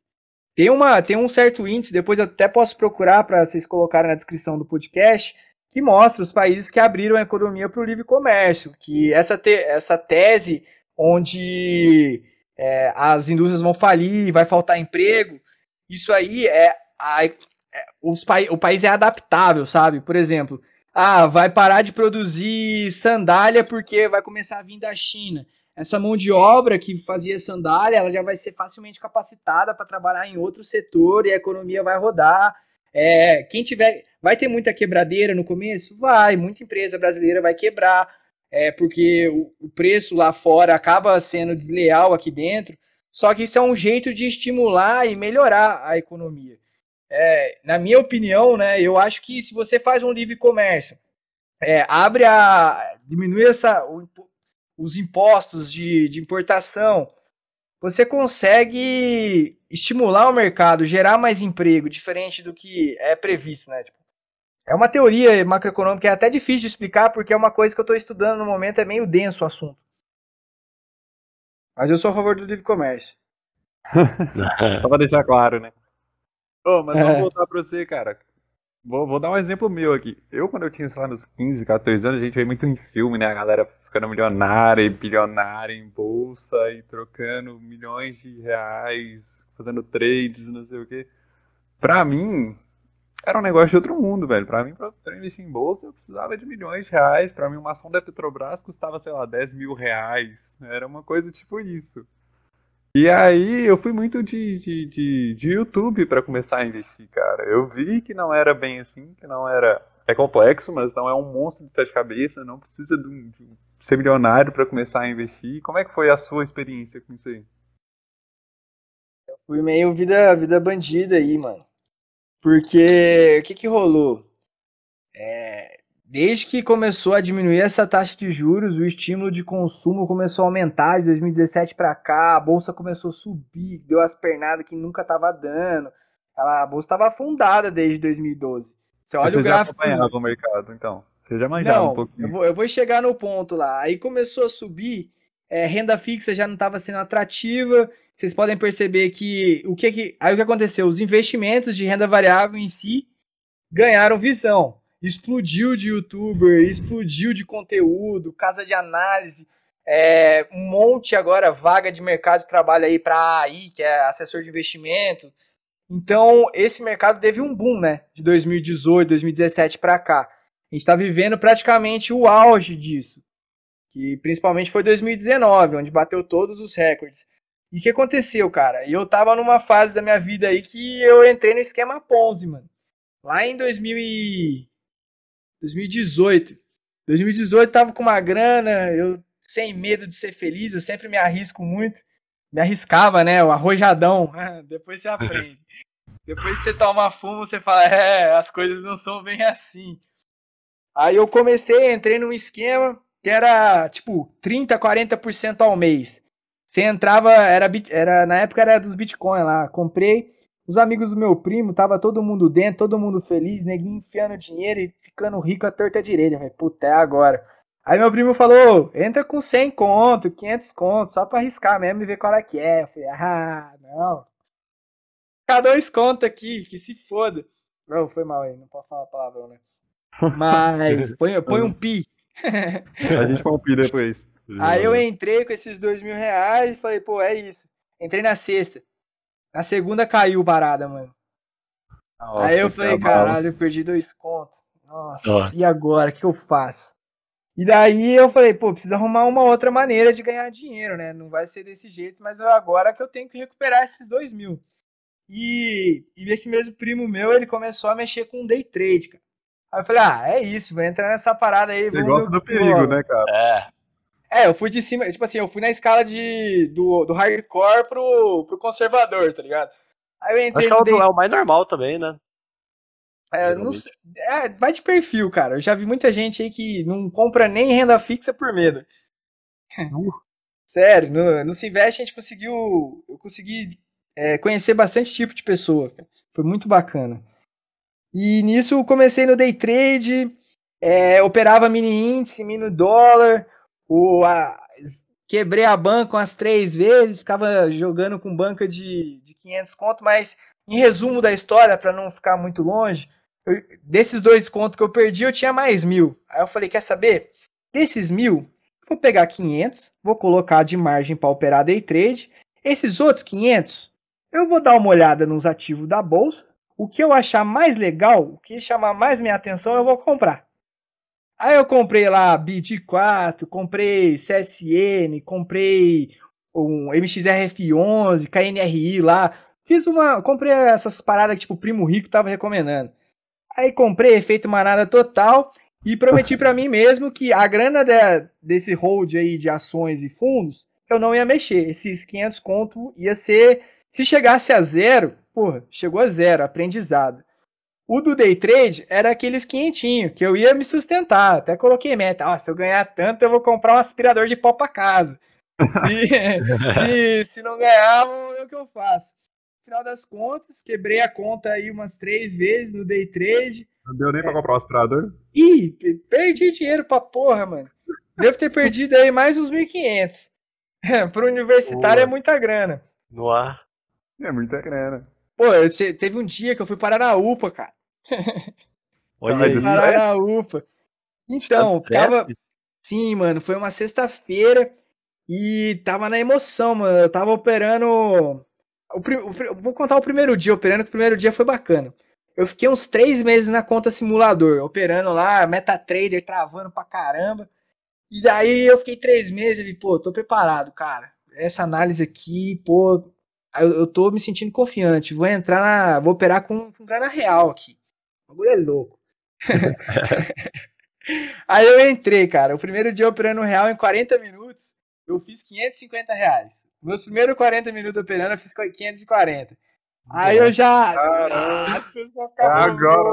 Tem, uma, tem um certo índice, depois eu até posso procurar para vocês colocarem na descrição do podcast, que mostra os países que abriram a economia para o livre comércio. Que essa, te, essa tese onde é, as indústrias vão falir, vai faltar emprego, isso aí é. A, é os, o país é adaptável, sabe? Por exemplo, ah, vai parar de produzir sandália porque vai começar a vir da China. Essa mão de obra que fazia sandália, ela já vai ser facilmente capacitada para trabalhar em outro setor e a economia vai rodar. É, quem tiver, vai ter muita quebradeira no começo, vai. Muita empresa brasileira vai quebrar, é porque o, o preço lá fora acaba sendo desleal aqui dentro. Só que isso é um jeito de estimular e melhorar a economia é, na minha opinião, né, eu acho que se você faz um livre comércio, é, abre a. diminui essa, o, os impostos de, de importação, você consegue estimular o mercado, gerar mais emprego, diferente do que é previsto, né? Tipo, é uma teoria macroeconômica, é até difícil de explicar, porque é uma coisa que eu estou estudando no momento, é meio denso o assunto. Mas eu sou a favor do livre comércio. Só para deixar claro, né? Ô, oh, mas vamos é. voltar pra você, cara. Vou, vou dar um exemplo meu aqui. Eu, quando eu tinha, sei lá, nos 15, 14 anos, a gente vê muito em filme, né? A galera ficando milionária e bilionária em bolsa e trocando milhões de reais, fazendo trades, não sei o quê. Pra mim, era um negócio de outro mundo, velho. Pra mim, pra investir em bolsa, eu precisava de milhões de reais. Pra mim, uma ação da Petrobras custava, sei lá, 10 mil reais. Era uma coisa tipo isso. E aí eu fui muito de, de, de, de YouTube para começar a investir, cara. Eu vi que não era bem assim, que não era. É complexo, mas não é um monstro de sete cabeças, não precisa de, de ser milionário para começar a investir. Como é que foi a sua experiência com isso aí? Eu fui meio vida, vida bandida aí, mano. Porque o que que rolou? É, Desde que começou a diminuir essa taxa de juros, o estímulo de consumo começou a aumentar de 2017 para cá, a bolsa começou a subir, deu as pernadas que nunca estava dando. Ela, a bolsa estava afundada desde 2012. Você olha Você o gráfico. Já acompanhava o mercado, então. Você já manjava não, um pouquinho. Eu vou, eu vou chegar no ponto lá. Aí começou a subir, é, renda fixa já não estava sendo atrativa. Vocês podem perceber que o que, que aí o que aconteceu? Os investimentos de renda variável em si ganharam visão explodiu de youtuber, explodiu de conteúdo, casa de análise, é, um monte agora vaga de mercado de trabalho aí para AI, que é assessor de investimento. Então, esse mercado teve um boom, né, de 2018, 2017 para cá. A gente está vivendo praticamente o auge disso, que principalmente foi 2019, onde bateu todos os recordes. E o que aconteceu, cara? Eu tava numa fase da minha vida aí que eu entrei no esquema Ponzi, mano. Lá em 2000 e 2018. 2018 tava com uma grana, eu sem medo de ser feliz, eu sempre me arrisco muito. Me arriscava, né? O arrojadão. Depois você aprende. Depois você toma fumo, você fala, é, as coisas não são bem assim. Aí eu comecei, entrei num esquema, que era tipo 30, 40% ao mês. Você entrava, era, era na época era dos Bitcoin lá. Comprei, os amigos do meu primo, tava todo mundo dentro, todo mundo feliz, neguinho enfiando dinheiro e ficando rico à torta direita. Falei, puta, é agora. Aí meu primo falou, entra com 100 conto, 500 conto, só pra arriscar mesmo e ver qual é que é. Eu falei, ah, não. Cada dois conto aqui, que se foda. Não, foi mal aí, não pode falar palavrão, né? Mas, põe, põe um pi. A gente põe um pi depois. Aí eu entrei com esses dois mil reais e falei, pô, é isso. Entrei na sexta. Na segunda caiu parada, mano. Nossa, aí eu falei, caralho, eu perdi dois contos. Nossa, Nossa, e agora? O que eu faço? E daí eu falei, pô, preciso arrumar uma outra maneira de ganhar dinheiro, né? Não vai ser desse jeito, mas agora que eu tenho que recuperar esses dois mil. E, e esse mesmo primo meu, ele começou a mexer com day trade, cara. Aí eu falei, ah, é isso, vou entrar nessa parada aí. Gosta do perigo, né, cara? É. É, eu fui de cima, tipo assim, eu fui na escala de, do, do hardcore pro, pro conservador, tá ligado? Aí eu entrei Acho que é o, é o mais normal também, né? É, não, é, vai de perfil, cara. Eu já vi muita gente aí que não compra nem renda fixa por medo. Uh. Sério, no, no Sinvest a gente conseguiu. Eu consegui é, conhecer bastante tipo de pessoa. Foi muito bacana. E nisso comecei no day trade, é, operava mini índice, mini dólar, o, a, quebrei a banca umas três vezes, ficava jogando com banca de, de 500 conto, mas em resumo da história, para não ficar muito longe, eu, desses dois contos que eu perdi, eu tinha mais mil. Aí eu falei, quer saber? Desses mil, vou pegar 500, vou colocar de margem para operar day trade. Esses outros 500, eu vou dar uma olhada nos ativos da bolsa. O que eu achar mais legal, o que chamar mais minha atenção, eu vou comprar. Aí eu comprei lá BD4, comprei CSN, comprei um MXRF11, KNRI lá. Fiz uma. Comprei essas paradas que tipo o Primo Rico tava recomendando. Aí comprei efeito manada total e prometi para mim mesmo que a grana de, desse hold aí de ações e fundos eu não ia mexer. Esses 500 conto ia ser. Se chegasse a zero, porra, chegou a zero, aprendizado. O do day trade era aqueles quinhentinhos, que eu ia me sustentar. Até coloquei meta. Ah, se eu ganhar tanto, eu vou comprar um aspirador de pó para casa. Se, se, se não ganhar, é o que eu faço. No final das contas, quebrei a conta aí umas três vezes no day trade. Não deu nem é. pra comprar o um aspirador? Ih, perdi dinheiro pra porra, mano. Devo ter perdido aí mais uns 1.500. Pro universitário é muita grana. No ar. É muita grana. Pô, eu, teve um dia que eu fui parar na UPA, cara. Olha aí. Parar na UPA. Então, tava. Sim, mano, foi uma sexta-feira e tava na emoção, mano. Eu tava operando. O, o, vou contar o primeiro dia operando, que o primeiro dia foi bacana. Eu fiquei uns três meses na conta simulador, operando lá, MetaTrader travando pra caramba. E daí eu fiquei três meses e, pô, tô preparado, cara. Essa análise aqui, pô, eu, eu tô me sentindo confiante. Vou entrar na. Vou operar com, com grana real aqui. O bagulho é louco. Aí eu entrei, cara. O primeiro dia operando real em 40 minutos, eu fiz 550 reais. Meus primeiros 40 minutos operando, eu fiz 540. Aí eu já. agora.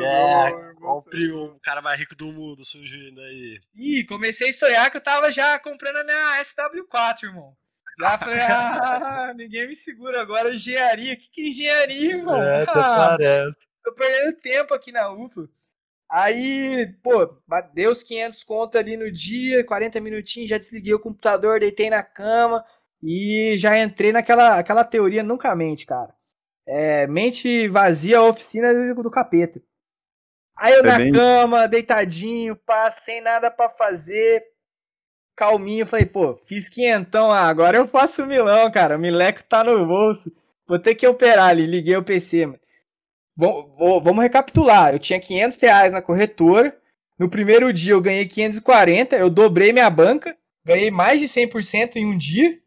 É, compre o cara mais rico do mundo surgindo aí. Ih, comecei a sonhar que eu tava já comprando a minha SW4, irmão. Já falei, ah, ninguém me segura agora. Engenharia, o que, que é engenharia, irmão? É, ah, parece. Tô perdendo tempo aqui na UFA. Aí, pô, deu os 500 conto ali no dia, 40 minutinhos, já desliguei o computador, deitei na cama e já entrei naquela aquela teoria nunca mente, cara. É, mente vazia, oficina do capeta. Aí eu é na bem... cama, deitadinho, pá, sem nada para fazer, calminho, falei, pô, fiz quinhentão, ah, agora eu faço milão, cara, o mileco tá no bolso, vou ter que operar ali, liguei o PC, mano. Vamos recapitular, eu tinha 500 reais na corretora, no primeiro dia eu ganhei 540, eu dobrei minha banca, ganhei mais de 100% em um dia,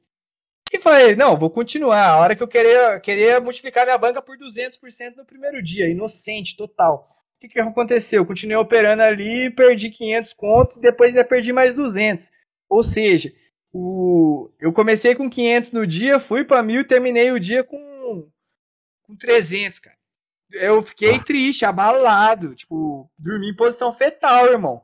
e falei, não, vou continuar, a hora que eu queria, queria multiplicar minha banca por 200% no primeiro dia, inocente, total. O que, que aconteceu? Eu continuei operando ali, perdi 500 contos, depois ainda perdi mais 200. Ou seja, o, eu comecei com 500 no dia, fui para mil e terminei o dia com, com 300, cara. Eu fiquei ah. triste, abalado, tipo, dormi em posição fetal, irmão.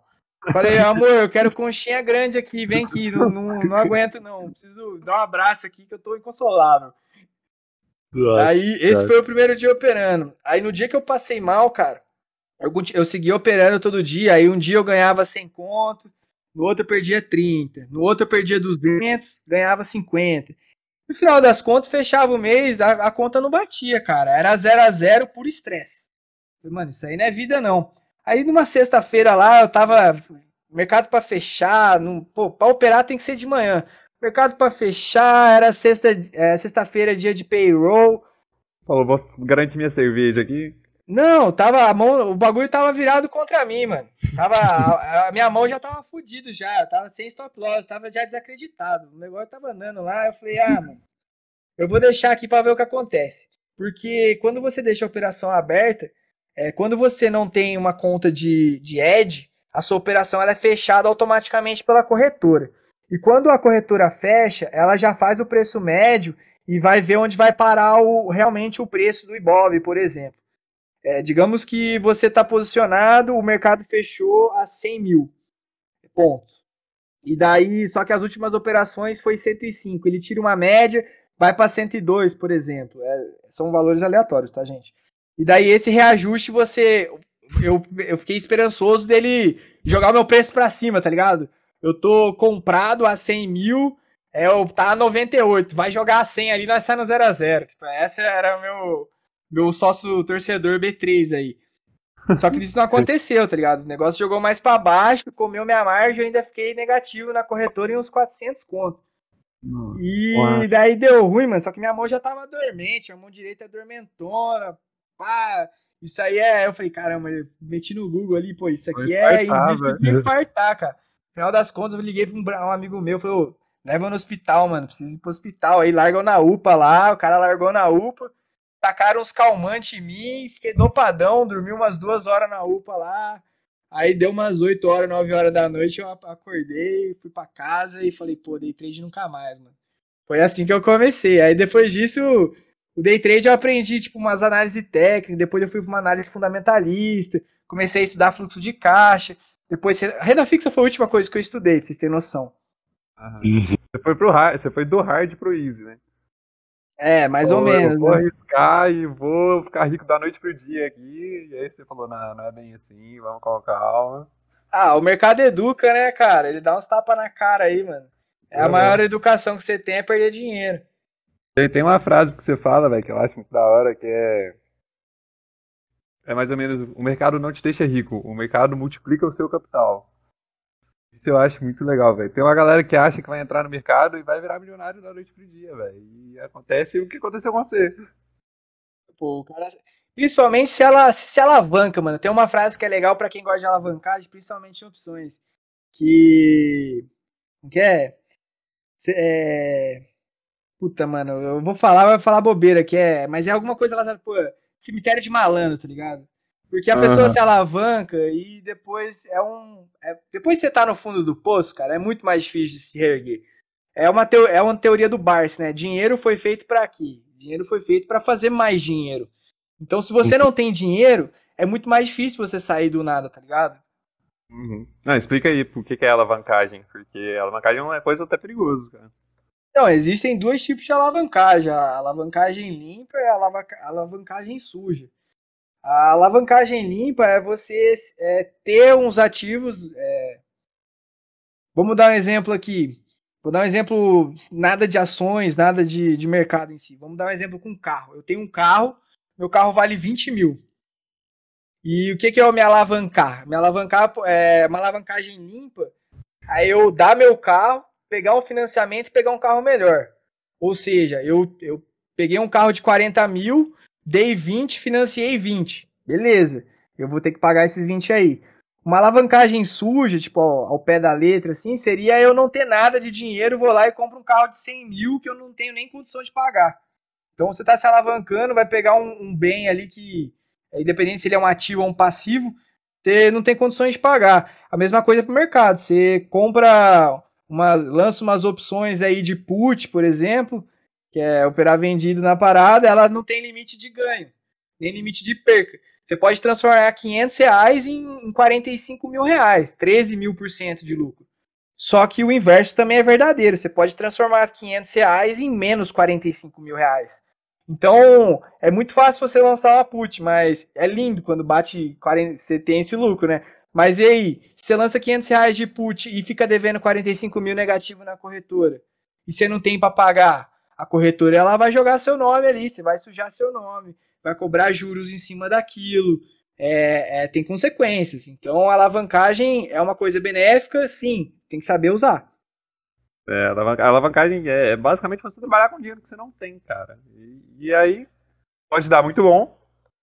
Falei, amor, eu quero conchinha grande aqui, vem aqui, não, não, não aguento não, preciso dar um abraço aqui que eu tô inconsolável. Nossa, aí, esse cara. foi o primeiro dia operando. Aí no dia que eu passei mal, cara, eu, eu segui operando todo dia, aí um dia eu ganhava 100 conto, no outro eu perdia 30, no outro eu perdia 200, ganhava 50. No final das contas, fechava o mês, a, a conta não batia, cara. Era 0 a 0 por estresse. Mano, isso aí não é vida, não. Aí numa sexta-feira lá, eu tava. Mercado para fechar. Não, pô, pra operar tem que ser de manhã. Mercado para fechar, era sexta, é, sexta-feira, dia de payroll. Falou, vou garantir minha cerveja aqui. Não, tava a mão, o bagulho tava virado contra mim, mano. Tava a, a minha mão já tava fudido já, tava sem stop loss, tava já desacreditado. O negócio tava andando lá, eu falei: "Ah, mano, eu vou deixar aqui para ver o que acontece". Porque quando você deixa a operação aberta, é, quando você não tem uma conta de, de Edge, a sua operação ela é fechada automaticamente pela corretora. E quando a corretora fecha, ela já faz o preço médio e vai ver onde vai parar o, realmente o preço do Ibov, por exemplo. É, digamos que você está posicionado, o mercado fechou a 100 mil pontos. E daí, só que as últimas operações foi 105. Ele tira uma média, vai para 102, por exemplo. É, são valores aleatórios, tá, gente? E daí esse reajuste você. Eu, eu fiquei esperançoso dele jogar o meu preço para cima, tá ligado? Eu tô comprado a 100 mil, é, tá a 98. Vai jogar a 100 ali, nós sai no 0 a 0 tipo, Essa era o meu, meu sócio torcedor B3 aí. Só que isso não aconteceu, tá ligado? O negócio jogou mais para baixo, comeu minha margem, eu ainda fiquei negativo na corretora em uns 400 contos. E Nossa. daí deu ruim, mano. Só que minha mão já tava dormente, a mão direita é dormentona, pá, isso aí é. Eu falei, caramba, eu meti no Google ali, pô, isso aqui é infartar, cara. No final das contas, eu liguei pra um, um amigo meu, falou, leva no hospital, mano, preciso ir pro hospital. Aí largou na UPA lá, o cara largou na UPA, tacaram uns calmantes em mim, fiquei dopadão, dormi umas duas horas na UPA lá. Aí deu umas 8 horas, 9 horas da noite, eu acordei, fui pra casa e falei, pô, dei trade nunca mais, mano. Foi assim que eu comecei. Aí depois disso, o day trade eu aprendi tipo umas análises técnicas, depois eu fui para uma análise fundamentalista, comecei a estudar fluxo de caixa, depois renda fixa foi a última coisa que eu estudei, pra vocês terem noção. Uhum. Você foi pro hard, você foi do hard pro easy, né? É, mais ou menos. vou né? arriscar e vou ficar rico da noite pro dia aqui. E aí você falou, não, não é bem assim, vamos com calma. Ah, o mercado educa, né, cara? Ele dá uns tapas na cara aí, mano. É a maior educação que você tem é perder dinheiro. Tem uma frase que você fala, velho, que eu acho muito da hora, que é. É mais ou menos: o mercado não te deixa rico, o mercado multiplica o seu capital. Isso eu acho muito legal, velho. Tem uma galera que acha que vai entrar no mercado e vai virar milionário da noite pro dia, velho. E acontece o que aconteceu com você. Pô, cara. Principalmente se ela se, se alavanca, mano. Tem uma frase que é legal para quem gosta de alavancagem, principalmente em opções. Que. Que é. é Puta, mano, eu vou falar, vai falar bobeira que é, mas é alguma coisa lá, pô, cemitério de malandro, tá ligado? Porque a uhum. pessoa se alavanca e depois é um. É, depois você tá no fundo do poço, cara, é muito mais difícil de se reerguer. É uma, teo, é uma teoria do Barça, né? Dinheiro foi feito para aqui. Dinheiro foi feito para fazer mais dinheiro. Então, se você não tem dinheiro, é muito mais difícil você sair do nada, tá ligado? Uhum. Não, explica aí por que, que é alavancagem. Porque alavancagem é uma coisa até perigosa, cara. Então, existem dois tipos de alavancagem: a alavancagem limpa e a alavancagem suja. A alavancagem limpa é você é, ter uns ativos. É... Vamos dar um exemplo aqui. Vou dar um exemplo, nada de ações, nada de, de mercado em si. Vamos dar um exemplo com um carro. Eu tenho um carro, meu carro vale 20 mil. E o que, que é o me alavancar? Me alavancar é uma alavancagem limpa. Aí eu dar meu carro pegar um financiamento e pegar um carro melhor. Ou seja, eu, eu peguei um carro de 40 mil, dei 20, financiei 20. Beleza, eu vou ter que pagar esses 20 aí. Uma alavancagem suja, tipo, ao, ao pé da letra, assim, seria eu não ter nada de dinheiro, vou lá e compro um carro de 100 mil que eu não tenho nem condição de pagar. Então você está se alavancando, vai pegar um, um bem ali que, é, independente se ele é um ativo ou um passivo, você não tem condições de pagar. A mesma coisa para o mercado. Você compra uma, lança umas opções aí de put, por exemplo, que é operar vendido na parada, ela não tem limite de ganho, nem limite de perca. você pode transformar 500 reais em 45 mil reais, 13 mil por cento de lucro. Só que o inverso também é verdadeiro. Você pode transformar 500 reais em menos 45 mil reais. Então, é muito fácil você lançar uma put, mas é lindo quando bate 40, você tem esse lucro, né? Mas e aí, você lança 500 reais de put e fica devendo 45 mil negativo na corretora, e você não tem para pagar, a corretora ela vai jogar seu nome ali, você vai sujar seu nome, vai cobrar juros em cima daquilo, é, é, tem consequências. Então, a alavancagem é uma coisa benéfica, sim, tem que saber usar. É, a alavancagem é, é basicamente você trabalhar com dinheiro que você não tem, cara. E, e aí pode dar muito bom,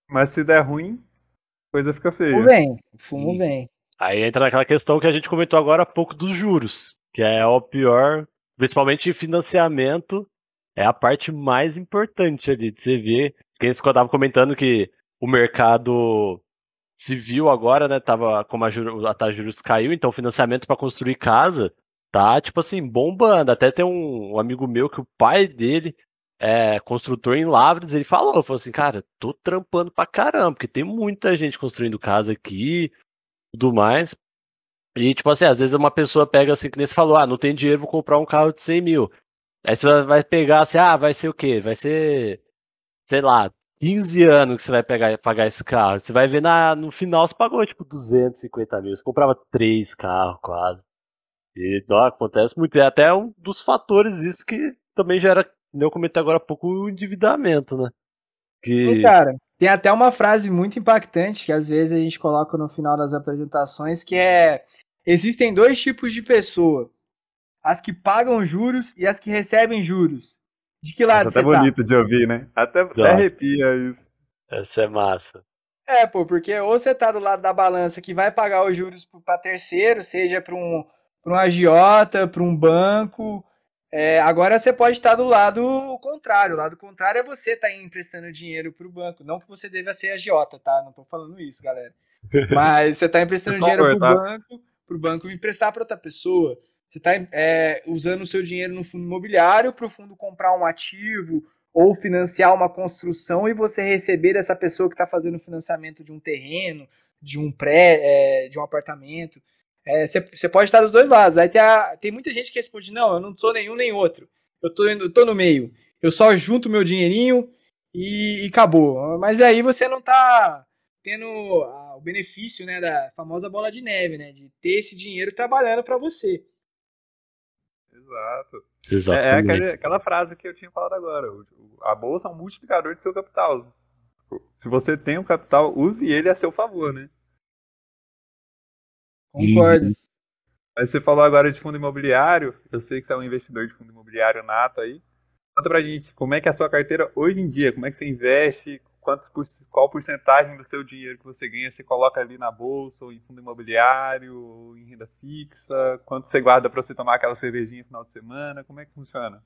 mas se der ruim, coisa fica feia. Fumo vem, fumo vem. Aí entra naquela questão que a gente comentou agora há pouco dos juros, que é o pior, principalmente financiamento, é a parte mais importante ali de você ver. Quem estava comentando que o mercado civil agora, né, tava como a, juro, a taxa de juros caiu, então o financiamento para construir casa tá, tipo assim, bombando. Até tem um, um, amigo meu que o pai dele é construtor em Lavras, ele falou, falou assim, cara, tô trampando pra caramba, porque tem muita gente construindo casa aqui, tudo mais. E, tipo assim, às vezes uma pessoa pega assim, que nem você falou, ah, não tem dinheiro, vou comprar um carro de 100 mil. Aí você vai pegar assim, ah, vai ser o quê? Vai ser, sei lá, 15 anos que você vai pegar, pagar esse carro. Você vai ver na, no final você pagou tipo 250 mil. Você comprava três carros quase. E não, acontece muito. É até um dos fatores isso que também gera, eu comentei agora há pouco, o endividamento, né? Que... Cara, tem até uma frase muito impactante que às vezes a gente coloca no final das apresentações que é existem dois tipos de pessoa. As que pagam juros e as que recebem juros. De que lado Essa você tá? É bonito de ouvir, né? Até, até arrepia isso. Essa é massa. É, pô, porque ou você tá do lado da balança que vai pagar os juros para terceiro, seja para um, pra um agiota, para um banco. É, agora você pode estar do lado contrário. O lado contrário é você estar tá emprestando dinheiro para o banco. Não que você deva ser agiota, tá? Não tô falando isso, galera. Mas você está emprestando dinheiro para o tá? banco, para o banco emprestar para outra pessoa. Você está é, usando o seu dinheiro no fundo imobiliário para o fundo comprar um ativo ou financiar uma construção e você receber dessa pessoa que está fazendo o financiamento de um terreno, de um pré, é, de um apartamento. É, você pode estar dos dois lados. Aí tem, a, tem muita gente que responde: não, eu não sou nenhum nem outro. Eu tô, tô no meio. Eu só junto meu dinheirinho e, e acabou. Mas aí você não está tendo a, o benefício né, da famosa bola de neve, né? De ter esse dinheiro trabalhando para você. Exato. Exatamente. É, é aquela, aquela, frase que eu tinha falado agora. A bolsa é um multiplicador de seu capital. Se você tem o um capital, use ele a seu favor, né? Concordo. Uhum. Mas você falou agora de fundo imobiliário. Eu sei que você é um investidor de fundo imobiliário nato aí. Conta pra gente, como é que é a sua carteira hoje em dia? Como é que você investe? Quantos, qual porcentagem do seu dinheiro que você ganha você coloca ali na bolsa, ou em fundo imobiliário, ou em renda fixa? Quanto você guarda para você tomar aquela cervejinha no final de semana? Como é que funciona?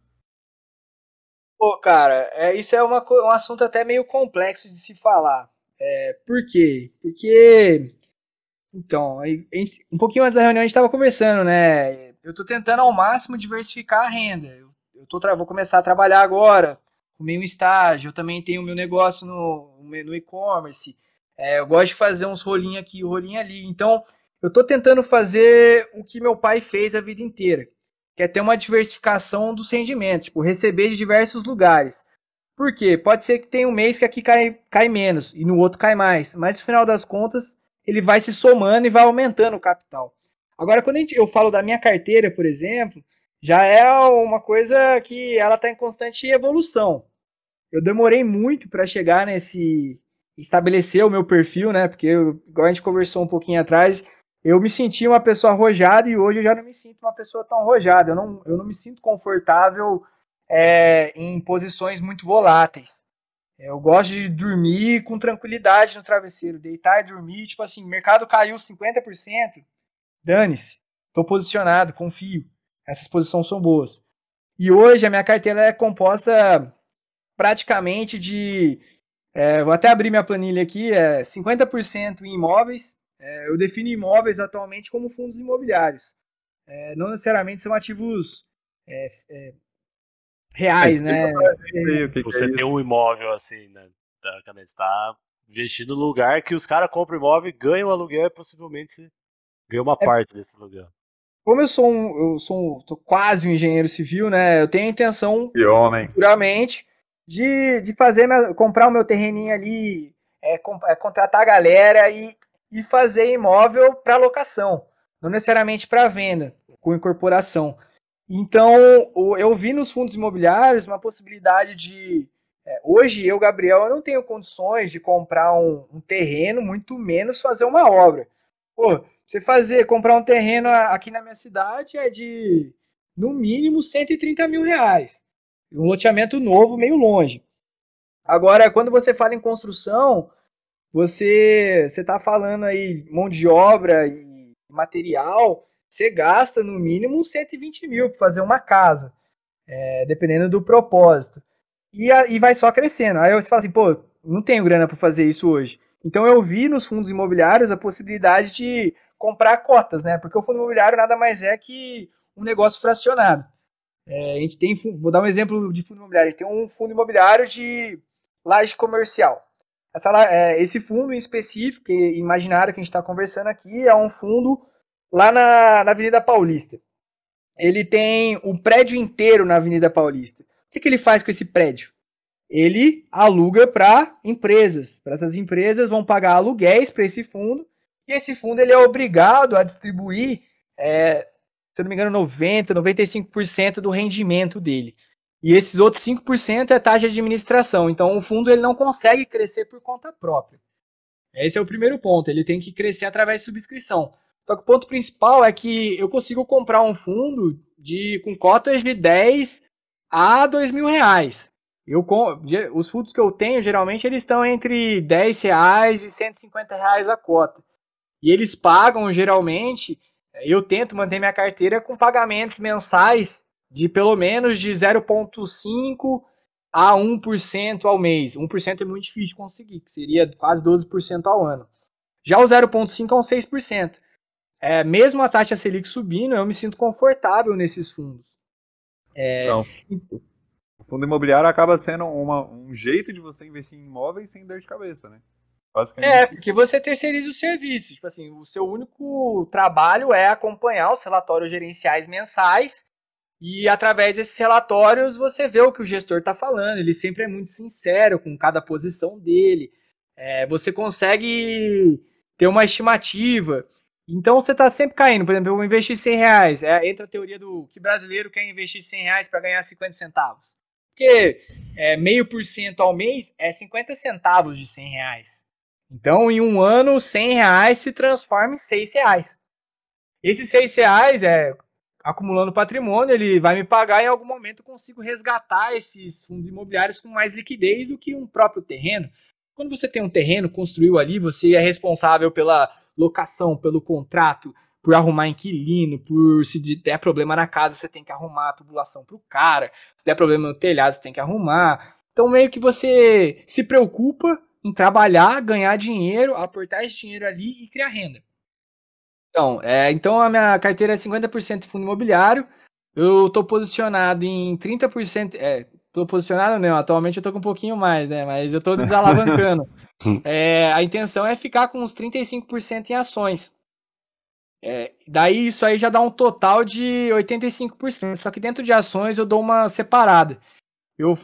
Pô, cara, é, isso é uma, um assunto até meio complexo de se falar. É, por quê? Porque, então, gente, um pouquinho antes da reunião a gente estava conversando, né? Eu estou tentando ao máximo diversificar a renda. Eu, eu tô, vou começar a trabalhar agora, arrumei um estágio, eu também tenho meu negócio no, no e-commerce. É, eu gosto de fazer uns rolinhos aqui, rolinho ali. Então, eu estou tentando fazer o que meu pai fez a vida inteira, que é ter uma diversificação dos rendimentos, tipo, receber de diversos lugares. Por quê? Pode ser que tenha um mês que aqui cai, cai menos e no outro cai mais, mas no final das contas ele vai se somando e vai aumentando o capital. Agora, quando eu falo da minha carteira, por exemplo, já é uma coisa que ela está em constante evolução. Eu demorei muito para chegar nesse estabelecer o meu perfil, né? Porque eu, igual a gente conversou um pouquinho atrás, eu me senti uma pessoa arrojada e hoje eu já não me sinto uma pessoa tão arrojada. Eu não, eu não me sinto confortável é, em posições muito voláteis. Eu gosto de dormir com tranquilidade no travesseiro, deitar e dormir. Tipo assim, mercado caiu 50%, dane-se. Estou posicionado, confio. Essas posições são boas. E hoje a minha carteira é composta praticamente de. É, vou até abrir minha planilha aqui, é 50% em imóveis. É, eu defino imóveis atualmente como fundos imobiliários. É, não necessariamente são ativos é, é, reais, né? Você tem um imóvel assim, né? Teoricamente, está investir no lugar que os caras compram imóvel, ganham aluguel e possivelmente você ganha uma é, parte desse aluguel. Como eu sou um, eu sou um, quase um engenheiro civil, né? Eu tenho a intenção, puramente, de, de fazer, comprar o meu terreninho ali, é, é, contratar a galera e, e fazer imóvel para locação, não necessariamente para venda, com incorporação. Então, eu vi nos fundos imobiliários uma possibilidade de. É, hoje, eu, Gabriel, eu não tenho condições de comprar um, um terreno, muito menos fazer uma obra. Pô, você fazer, comprar um terreno aqui na minha cidade é de, no mínimo, 130 mil reais. Um loteamento novo, meio longe. Agora, quando você fala em construção, você está falando aí mão de obra e material, você gasta no mínimo 120 mil para fazer uma casa, é, dependendo do propósito. E, a, e vai só crescendo. Aí você fala assim, pô, não tenho grana para fazer isso hoje. Então eu vi nos fundos imobiliários a possibilidade de comprar cotas, né? Porque o fundo imobiliário nada mais é que um negócio fracionado. É, a gente tem, vou dar um exemplo de fundo imobiliário. A gente tem um fundo imobiliário de laje comercial. Essa, é, esse fundo em específico, imaginário que a gente está conversando aqui, é um fundo lá na, na Avenida Paulista. Ele tem um prédio inteiro na Avenida Paulista. O que, que ele faz com esse prédio? Ele aluga para empresas. Para essas empresas vão pagar aluguéis para esse fundo e esse fundo ele é obrigado a distribuir, é, se eu não me engano, 90, 95% do rendimento dele. E esses outros 5% é taxa de administração. Então o fundo ele não consegue crescer por conta própria. Esse é o primeiro ponto. Ele tem que crescer através de subscrição. Só que o ponto principal é que eu consigo comprar um fundo de, com cotas de 10 a 2 mil reais. Eu, os fundos que eu tenho, geralmente, eles estão entre 10 reais e 150 reais a cota. E eles pagam, geralmente, eu tento manter minha carteira com pagamentos mensais de pelo menos de 0,5% a 1% ao mês. 1% é muito difícil de conseguir, que seria quase 12% ao ano. Já o 0,5% é um 6% é, mesmo a taxa Selic subindo, eu me sinto confortável nesses fundos. É... Então, o fundo imobiliário acaba sendo uma, um jeito de você investir em imóveis sem dor de cabeça, né? É, porque você terceiriza o serviço. Tipo assim, o seu único trabalho é acompanhar os relatórios gerenciais mensais e através desses relatórios você vê o que o gestor está falando. Ele sempre é muito sincero com cada posição dele. É, você consegue ter uma estimativa. Então você está sempre caindo. Por exemplo, eu vou investir 100 reais. É, entra a teoria do que brasileiro quer investir 100 reais para ganhar 50 centavos. Porque é, meio por cento ao mês é 50 centavos de 100 reais. Então, em um ano, 100 reais se transforma em 6 reais. Esses 6 reais, é, acumulando patrimônio, ele vai me pagar e em algum momento consigo resgatar esses fundos imobiliários com mais liquidez do que um próprio terreno. Quando você tem um terreno, construiu ali, você é responsável pela locação, pelo contrato, por arrumar inquilino, por se der problema na casa, você tem que arrumar a tubulação pro cara, se der problema no telhado, você tem que arrumar. Então meio que você se preocupa em trabalhar, ganhar dinheiro, aportar esse dinheiro ali e criar renda. Então, é, então a minha carteira é 50% de fundo imobiliário. Eu estou posicionado em 30%. É, tô posicionado não, atualmente eu tô com um pouquinho mais, né? Mas eu tô desalavancando. é, a intenção é ficar com uns 35% em ações. É, daí isso aí já dá um total de 85%. Só que dentro de ações eu dou uma separada. Eu,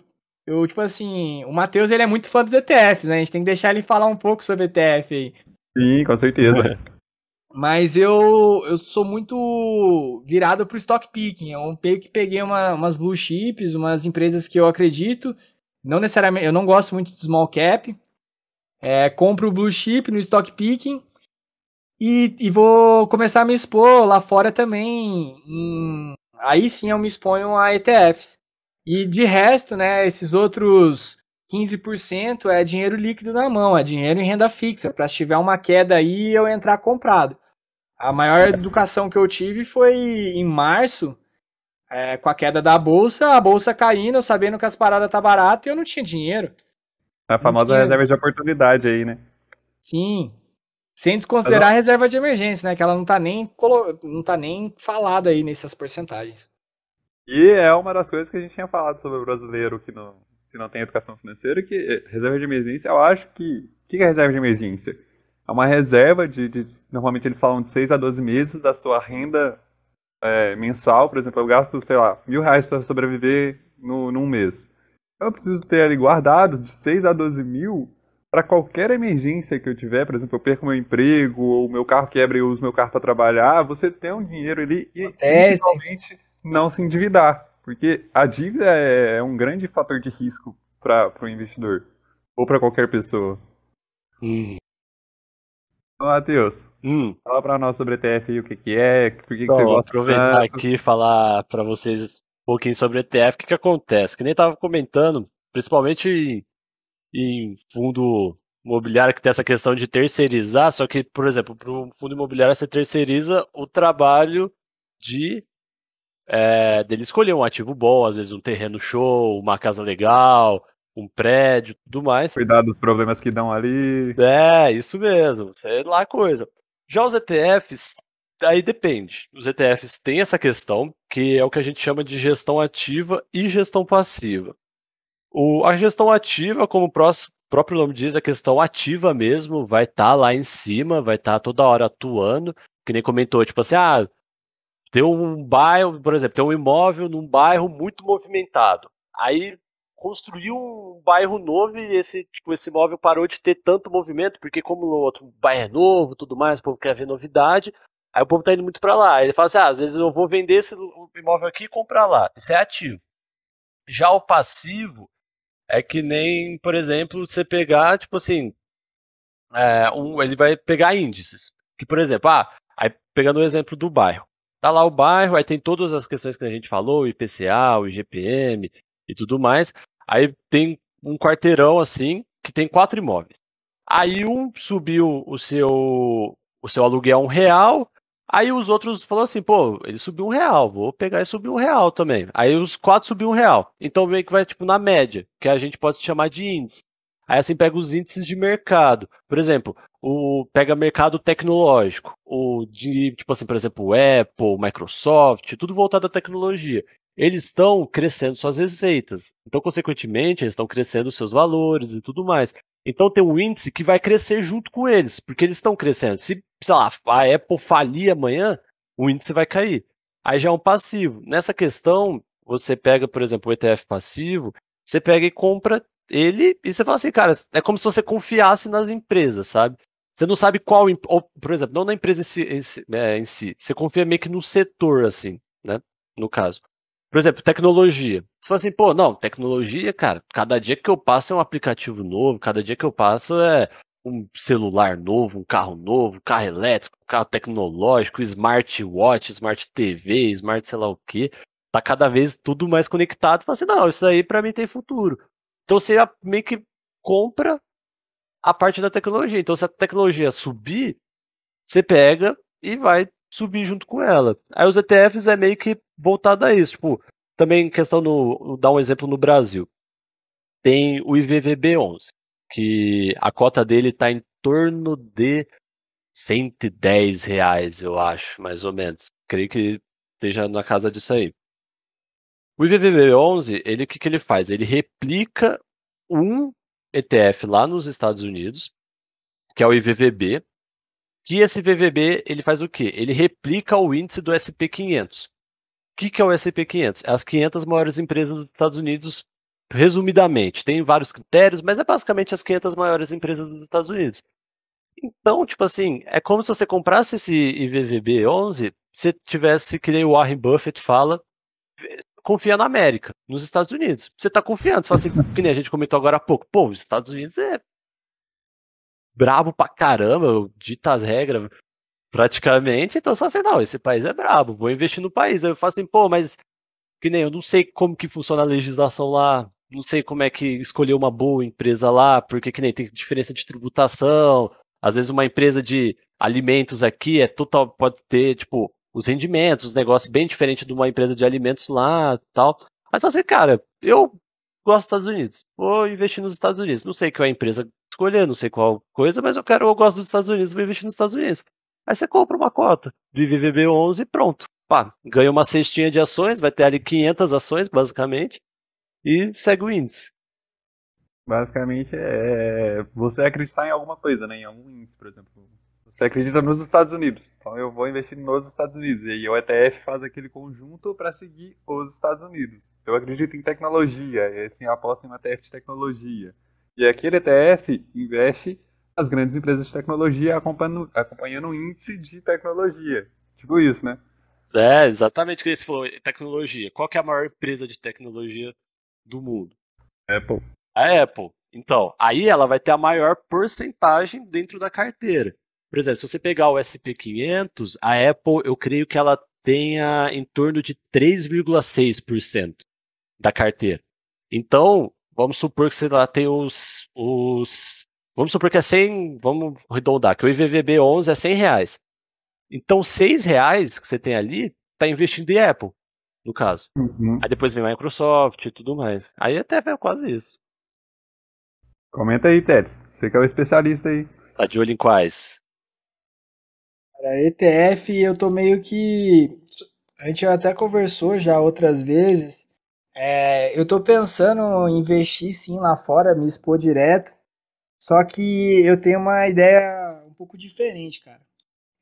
eu tipo assim, o Matheus ele é muito fã dos ETFs, né? A gente tem que deixar ele falar um pouco sobre ETF aí. Sim, com certeza. Mas eu, eu sou muito virado pro stock picking. Eu meio que peguei uma, umas blue chips, umas empresas que eu acredito. Não necessariamente, eu não gosto muito de small cap. É, compro o blue chip no stock picking e, e vou começar a me expor lá fora também. Em, aí sim eu me exponho a ETFs. E de resto, né, esses outros 15% é dinheiro líquido na mão, é dinheiro em renda fixa, para se tiver uma queda aí eu entrar comprado. A maior educação que eu tive foi em março, é, com a queda da bolsa, a bolsa caindo, sabendo que as paradas tá baratas e eu não tinha dinheiro. A famosa reserva de oportunidade aí, né? Sim. Sem desconsiderar Mas, a reserva de emergência, né? Que ela não tá nem, não tá nem falada aí nessas porcentagens. E é uma das coisas que a gente tinha falado sobre o brasileiro, que no, se não tem educação financeira, que eh, reserva de emergência, eu acho que. O que é reserva de emergência? É uma reserva de, de Normalmente eles falam de 6 a 12 meses da sua renda é, mensal. Por exemplo, eu gasto, sei lá, mil reais para sobreviver no, num mês. Eu preciso ter ali guardado de 6 a 12 mil para qualquer emergência que eu tiver, por exemplo, eu perco meu emprego, ou meu carro quebra e eu uso meu carro para trabalhar, você tem um dinheiro ali e principalmente não se endividar. Porque a dívida é, é um grande fator de risco para o investidor. Ou para qualquer pessoa. Hum. Então, Matheus, Hum. fala para nós sobre ETF aí, o que, que é, por que, que você vou gosta aproveitar tanto. aqui e falar para vocês um pouquinho sobre ETF. O que, que acontece? Que nem estava comentando, principalmente em fundo imobiliário que tem essa questão de terceirizar, só que, por exemplo, para um fundo imobiliário você terceiriza o trabalho de é, dele escolher um ativo bom, às vezes um terreno show, uma casa legal, um prédio, tudo mais. Cuidar dos problemas que dão ali. É, isso mesmo, sei lá a coisa. Já os ETFs, aí depende. Os ETFs têm essa questão, que é o que a gente chama de gestão ativa e gestão passiva. O, a gestão ativa, como o próprio nome diz, a questão ativa mesmo, vai estar lá em cima, vai estar toda hora atuando, que nem comentou, tipo assim, ah, tem um bairro, por exemplo, tem um imóvel num bairro muito movimentado. Aí construiu um bairro novo e esse, tipo, esse imóvel parou de ter tanto movimento, porque como o outro bairro é novo, tudo mais, o povo quer ver novidade, aí o povo tá indo muito para lá. Ele fala assim, ah, às vezes eu vou vender esse imóvel aqui e comprar lá. Isso é ativo. Já o passivo é que nem, por exemplo, você pegar, tipo assim, é, um, ele vai pegar índices. Que, por exemplo, ah, aí pegando o exemplo do bairro. Tá lá o bairro, aí tem todas as questões que a gente falou, o IPCA, o IGPM e tudo mais. Aí tem um quarteirão assim, que tem quatro imóveis. Aí um subiu o seu, o seu aluguel um real, aí os outros falaram assim, pô, ele subiu um real, vou pegar e subir um real também. Aí os quatro subiu um real. Então meio que vai tipo na média, que a gente pode chamar de índice. Aí assim pega os índices de mercado. Por exemplo, o pega mercado tecnológico, o de tipo assim, por exemplo, Apple, Microsoft, tudo voltado à tecnologia. Eles estão crescendo suas receitas. Então, consequentemente, eles estão crescendo seus valores e tudo mais. Então tem um índice que vai crescer junto com eles, porque eles estão crescendo. Se, sei lá, a Apple falir amanhã, o índice vai cair. Aí já é um passivo. Nessa questão, você pega, por exemplo, o ETF passivo, você pega e compra ele e você fala assim, cara, é como se você confiasse nas empresas, sabe? Você não sabe qual, ou, por exemplo, não na empresa em si, em si- é, em si, você confia meio que no setor, assim, né? No caso. Por exemplo, tecnologia. Você fala assim, pô, não, tecnologia, cara, cada dia que eu passo é um aplicativo novo, cada dia que eu passo é um celular novo, um carro novo, carro elétrico, carro tecnológico, smartwatch, smart TV, smart sei lá o quê. Tá cada vez tudo mais conectado. Fala assim, não, isso aí pra mim tem futuro. Então você meio que compra a parte da tecnologia. Então se a tecnologia subir, você pega e vai subir junto com ela. Aí os ETFs é meio que voltado a isso. Tipo, também questão no. Dar um exemplo no Brasil. Tem o IVVB11, que a cota dele está em torno de 110 reais, eu acho, mais ou menos. Creio que esteja na casa disso aí. O IVVB11, ele o que, que ele faz? Ele replica um ETF lá nos Estados Unidos, que é o IVVB, que esse VVB ele faz o quê? Ele replica o índice do SP500. O que, que é o SP500? É as 500 maiores empresas dos Estados Unidos, resumidamente. Tem vários critérios, mas é basicamente as 500 maiores empresas dos Estados Unidos. Então, tipo assim, é como se você comprasse esse IVVB 11, você tivesse, que nem o Warren Buffett fala, confia na América, nos Estados Unidos. Você tá confiando, você fala assim, que nem a gente comentou agora há pouco, pô, os Estados Unidos é brabo pra caramba, dita as regras praticamente, então só assim, não, esse país é brabo, vou investir no país. Aí eu falo assim, pô, mas que nem eu não sei como que funciona a legislação lá, não sei como é que escolher uma boa empresa lá, porque que nem tem diferença de tributação, às vezes uma empresa de alimentos aqui é total, pode ter, tipo, os rendimentos, os negócios bem diferentes de uma empresa de alimentos lá tal. Mas assim, cara, eu gosto dos Estados Unidos. Vou investir nos Estados Unidos. Não sei qual é a empresa escolher, não sei qual coisa, mas eu quero, eu gosto dos Estados Unidos, vou investir nos Estados Unidos. Aí você compra uma cota do IVVB11 e pronto. Pá, ganha uma cestinha de ações, vai ter ali 500 ações, basicamente, e segue o índice. Basicamente é você acreditar em alguma coisa, né? Em algum índice, por exemplo. Você acredita nos Estados Unidos, então eu vou investir nos Estados Unidos. E aí o ETF faz aquele conjunto para seguir os Estados Unidos. Eu acredito em tecnologia, e assim aposto em um ETF de tecnologia. E aquele ETF investe as grandes empresas de tecnologia acompanhando, acompanhando o índice de tecnologia. Tipo isso, né? É, exatamente o que você falou, tecnologia. Qual que é a maior empresa de tecnologia do mundo? Apple. A Apple. Então, aí ela vai ter a maior porcentagem dentro da carteira. Por exemplo, se você pegar o SP500, a Apple, eu creio que ela tenha em torno de 3,6% da carteira. Então, vamos supor que você lá tem os, os. Vamos supor que é 100. Vamos arredondar, que o IVVB 11 é 100 reais. Então, 6 reais que você tem ali, está investindo em Apple, no caso. Uhum. Aí depois vem Microsoft e tudo mais. Aí até é quase isso. Comenta aí, Tetes. Você que é o especialista aí. Tá de olho em quais? ETF eu tô meio que. A gente até conversou já outras vezes. É, eu tô pensando em investir sim lá fora, me expor direto. Só que eu tenho uma ideia um pouco diferente, cara.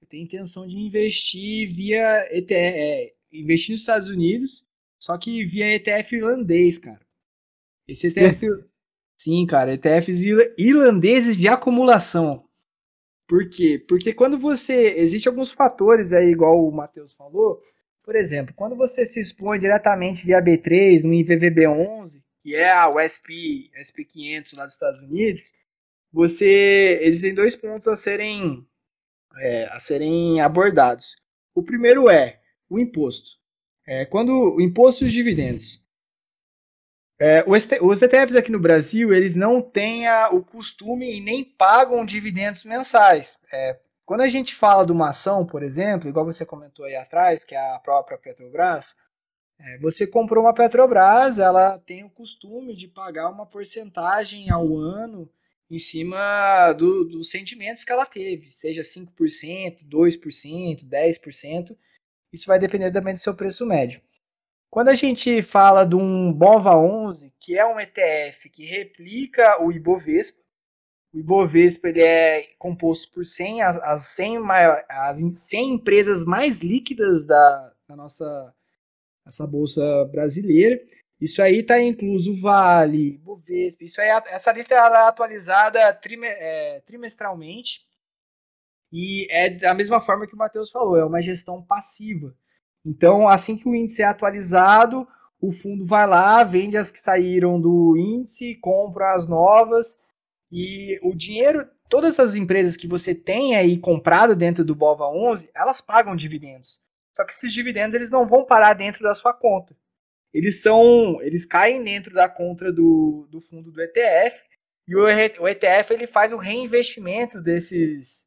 Eu tenho intenção de investir via ETF, é, investir nos Estados Unidos, só que via ETF irlandês, cara. Esse ETF, sim, cara, ETFs irla- irlandeses de acumulação. Por quê? Porque quando você. Existem alguns fatores aí, igual o Matheus falou. Por exemplo, quando você se expõe diretamente via B3 no IVVB11, que é a- o SP, SP500 lá dos Estados Unidos, você. Existem dois pontos a serem, é, a serem abordados. O primeiro é o imposto. É, quando o imposto dos dividendos. É, os ETFs aqui no Brasil, eles não têm a- o costume e nem pagam dividendos mensais. É, quando a gente fala de uma ação, por exemplo, igual você comentou aí atrás, que é a própria Petrobras, é, você comprou uma Petrobras, ela tem o costume de pagar uma porcentagem ao ano em cima do- dos sentimentos que ela teve, seja 5%, 2%, 10%, isso vai depender também do seu preço médio. Quando a gente fala de um BOVA11, que é um ETF que replica o Ibovespa, o Ibovespa ele é composto por 100, as, as 100, maior, as 100 empresas mais líquidas da, da nossa essa bolsa brasileira. Isso aí está incluso Vale, Ibovespa. Isso aí, essa lista é atualizada é, trimestralmente e é da mesma forma que o Matheus falou, é uma gestão passiva. Então, assim que o índice é atualizado, o fundo vai lá, vende as que saíram do índice, compra as novas e o dinheiro, todas essas empresas que você tem aí comprado dentro do Bova 11, elas pagam dividendos. Só que esses dividendos eles não vão parar dentro da sua conta. Eles são, eles caem dentro da conta do, do fundo do ETF e o, o ETF ele faz o reinvestimento desses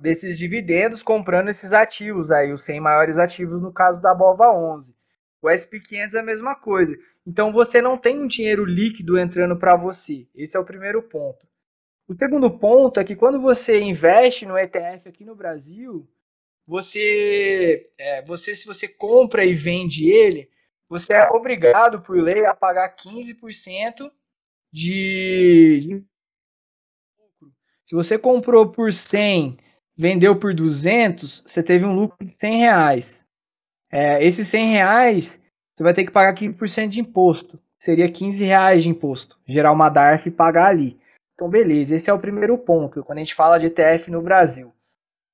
desses dividendos comprando esses ativos aí, os 100 maiores ativos no caso da Bova 11. O SP500 é a mesma coisa. Então você não tem um dinheiro líquido entrando para você. Esse é o primeiro ponto. O segundo ponto é que quando você investe no ETF aqui no Brasil, você, é, você se você compra e vende ele, você é obrigado por lei a pagar 15% de, lucro. Se você comprou por 100 vendeu por 200, você teve um lucro de 100 reais. É, esses 100 reais, você vai ter que pagar 15% de imposto. Seria 15 reais de imposto. Gerar uma DARF e pagar ali. Então, beleza. Esse é o primeiro ponto, quando a gente fala de ETF no Brasil.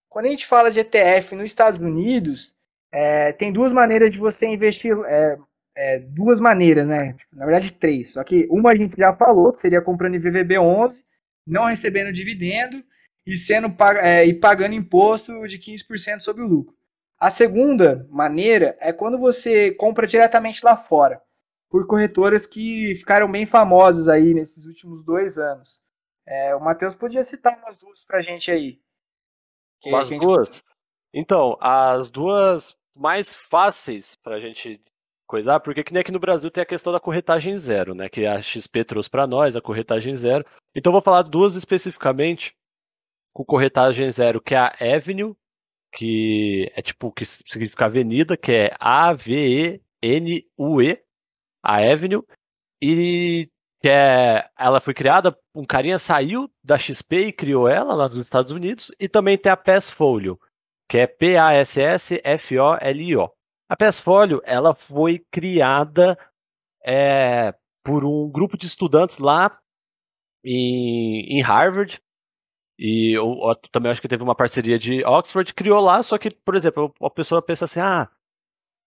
Quando a gente fala de ETF nos Estados Unidos, é, tem duas maneiras de você investir. É, é, duas maneiras, né? Na verdade, três. Só que uma a gente já falou, que seria comprando IVVB11, não recebendo dividendo e sendo é, e pagando imposto de 15% sobre o lucro. A segunda maneira é quando você compra diretamente lá fora, por corretoras que ficaram bem famosas aí nesses últimos dois anos. É, o Matheus podia citar umas duas pra gente aí. Que umas gente... duas? Então, as duas mais fáceis pra gente coisar, porque que nem aqui no Brasil tem a questão da corretagem zero, né? Que a XP trouxe para nós, a corretagem zero. Então, vou falar duas especificamente com corretagem zero, que é a Avenue, que é tipo, que significa avenida, que é A-V-E-N-U-E, a Avenue, e que é, ela foi criada, um carinha saiu da XP e criou ela lá nos Estados Unidos, e também tem a Passfolio, que é P-A-S-S-F-O-L-I-O. A Passfolio, ela foi criada é, por um grupo de estudantes lá em, em Harvard, e eu, eu, também acho que teve uma parceria de Oxford, criou lá, só que, por exemplo, a pessoa pensa assim, ah,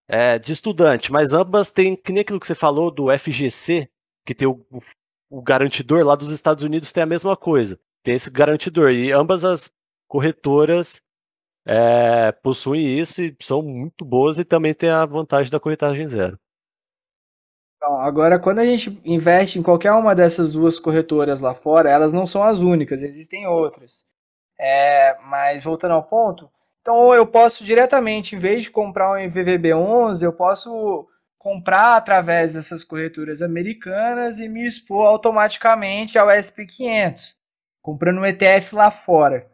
é, de estudante, mas ambas têm, que nem aquilo que você falou do FGC, que tem o, o, garantidor lá dos Estados Unidos tem a mesma coisa. Tem esse garantidor. E ambas as corretoras é, possuem isso e são muito boas e também tem a vantagem da corretagem zero. Agora, quando a gente investe em qualquer uma dessas duas corretoras lá fora, elas não são as únicas, existem outras. É, mas voltando ao ponto, então eu posso diretamente, em vez de comprar um VVB11, eu posso comprar através dessas corretoras americanas e me expor automaticamente ao SP500, comprando um ETF lá fora.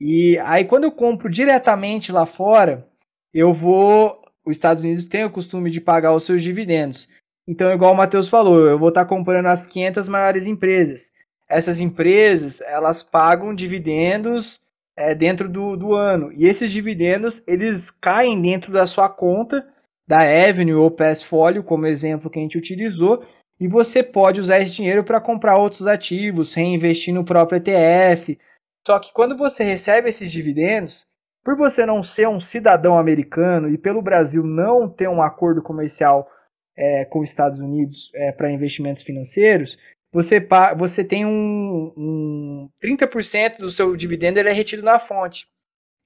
E aí quando eu compro diretamente lá fora, eu vou, os Estados Unidos têm o costume de pagar os seus dividendos. Então, igual o Matheus falou, eu vou estar comprando as 500 maiores empresas. Essas empresas, elas pagam dividendos é, dentro do, do ano. E esses dividendos, eles caem dentro da sua conta da Avenue ou Passfolio, como exemplo que a gente utilizou, e você pode usar esse dinheiro para comprar outros ativos, reinvestir no próprio ETF. Só que quando você recebe esses dividendos, por você não ser um cidadão americano e pelo Brasil não ter um acordo comercial é, com os Estados Unidos é, para investimentos financeiros, você, você tem um, um 30% do seu dividendo ele é retido na fonte.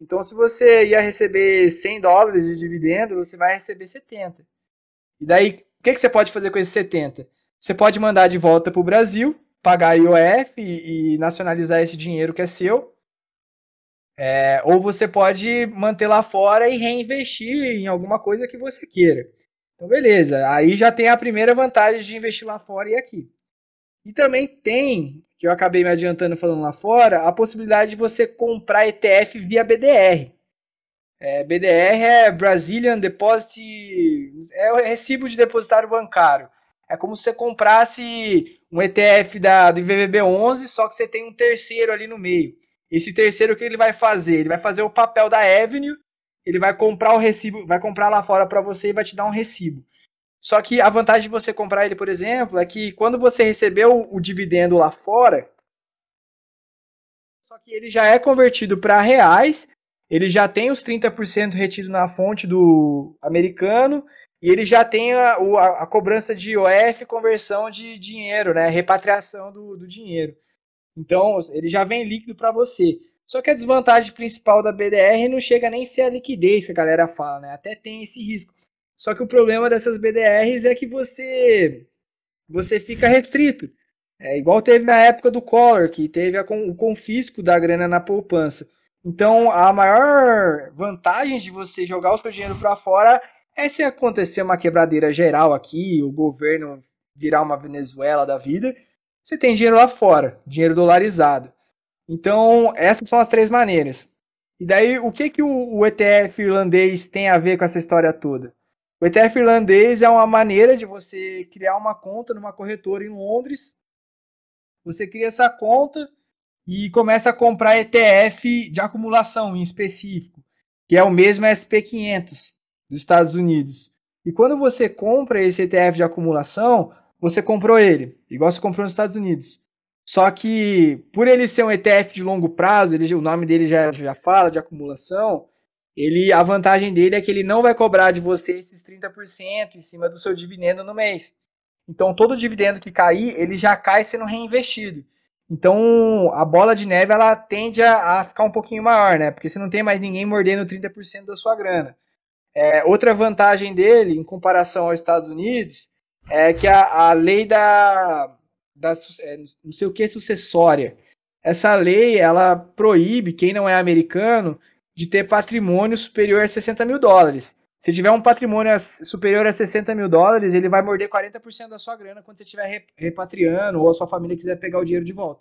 Então, se você ia receber 100 dólares de dividendo, você vai receber 70. E daí, o que, que você pode fazer com esses 70? Você pode mandar de volta para o Brasil, pagar IOF e, e, nacionalizar esse dinheiro que é seu. É, ou você pode manter lá fora e reinvestir em alguma coisa que você queira. Então, beleza. Aí já tem a primeira vantagem de investir lá fora e aqui. E também tem que eu acabei me adiantando falando lá fora, a possibilidade de você comprar ETF via BDR. É, BDR é Brazilian Deposit, é o recibo de depositário bancário. É como se você comprasse um ETF da, do IVVB11, só que você tem um terceiro ali no meio. Esse terceiro, o que ele vai fazer? Ele vai fazer o papel da Avenue, ele vai comprar o recibo, vai comprar lá fora para você e vai te dar um recibo. Só que a vantagem de você comprar ele, por exemplo, é que quando você recebeu o dividendo lá fora, só que ele já é convertido para reais, ele já tem os 30% retido na fonte do americano e ele já tem a, a, a cobrança de IOF, conversão de dinheiro, né, repatriação do, do dinheiro. Então, ele já vem líquido para você. Só que a desvantagem principal da BDR não chega nem a ser a liquidez que a galera fala, né? Até tem esse risco. Só que o problema dessas BDRs é que você você fica restrito. É igual teve na época do Collor, que teve a, o confisco da grana na poupança. Então, a maior vantagem de você jogar o seu dinheiro para fora é se acontecer uma quebradeira geral aqui, o governo virar uma Venezuela da vida, você tem dinheiro lá fora, dinheiro dolarizado. Então, essas são as três maneiras. E daí, o que, que o, ETF irlandês tem a ver com essa história toda? O ETF irlandês é uma maneira de você criar uma conta numa corretora em Londres. Você cria essa conta e começa a comprar ETF de acumulação em específico, que é o mesmo SP500 dos Estados Unidos. E quando você compra esse ETF de acumulação, você comprou ele, igual você comprou nos Estados Unidos. Só que, por ele ser um ETF de longo prazo, ele, o nome dele já, já fala de acumulação, ele a vantagem dele é que ele não vai cobrar de você esses 30% em cima do seu dividendo no mês. Então todo dividendo que cair, ele já cai sendo reinvestido. Então a bola de neve ela tende a, a ficar um pouquinho maior, né? Porque você não tem mais ninguém mordendo 30% da sua grana. É, outra vantagem dele, em comparação aos Estados Unidos, é que a, a lei da, da é, não sei o que sucessória. Essa lei ela proíbe quem não é americano de ter patrimônio superior a 60 mil dólares. Se tiver um patrimônio superior a 60 mil dólares, ele vai morder 40% da sua grana quando você estiver repatriando ou a sua família quiser pegar o dinheiro de volta.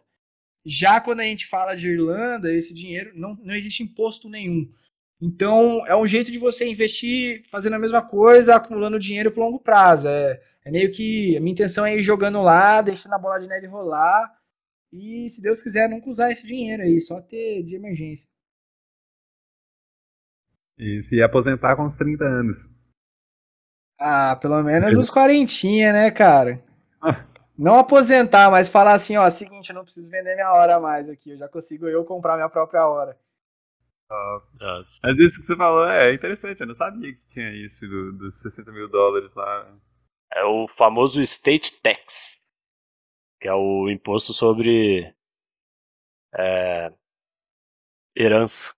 Já quando a gente fala de Irlanda, esse dinheiro não, não existe imposto nenhum. Então é um jeito de você investir fazendo a mesma coisa, acumulando dinheiro por longo prazo. É, É meio que a minha intenção é ir jogando lá, deixando a bola de neve rolar e, se Deus quiser, nunca usar esse dinheiro aí, só ter de emergência. E se aposentar com uns 30 anos. Ah, pelo menos uns quarentinha, né, cara? Não aposentar, mas falar assim, ó, seguinte, eu não preciso vender minha hora mais aqui, eu já consigo eu comprar minha própria hora. Mas isso que você falou é interessante, eu não sabia que tinha isso do, dos 60 mil dólares lá. É o famoso state tax, que é o imposto sobre é, herança.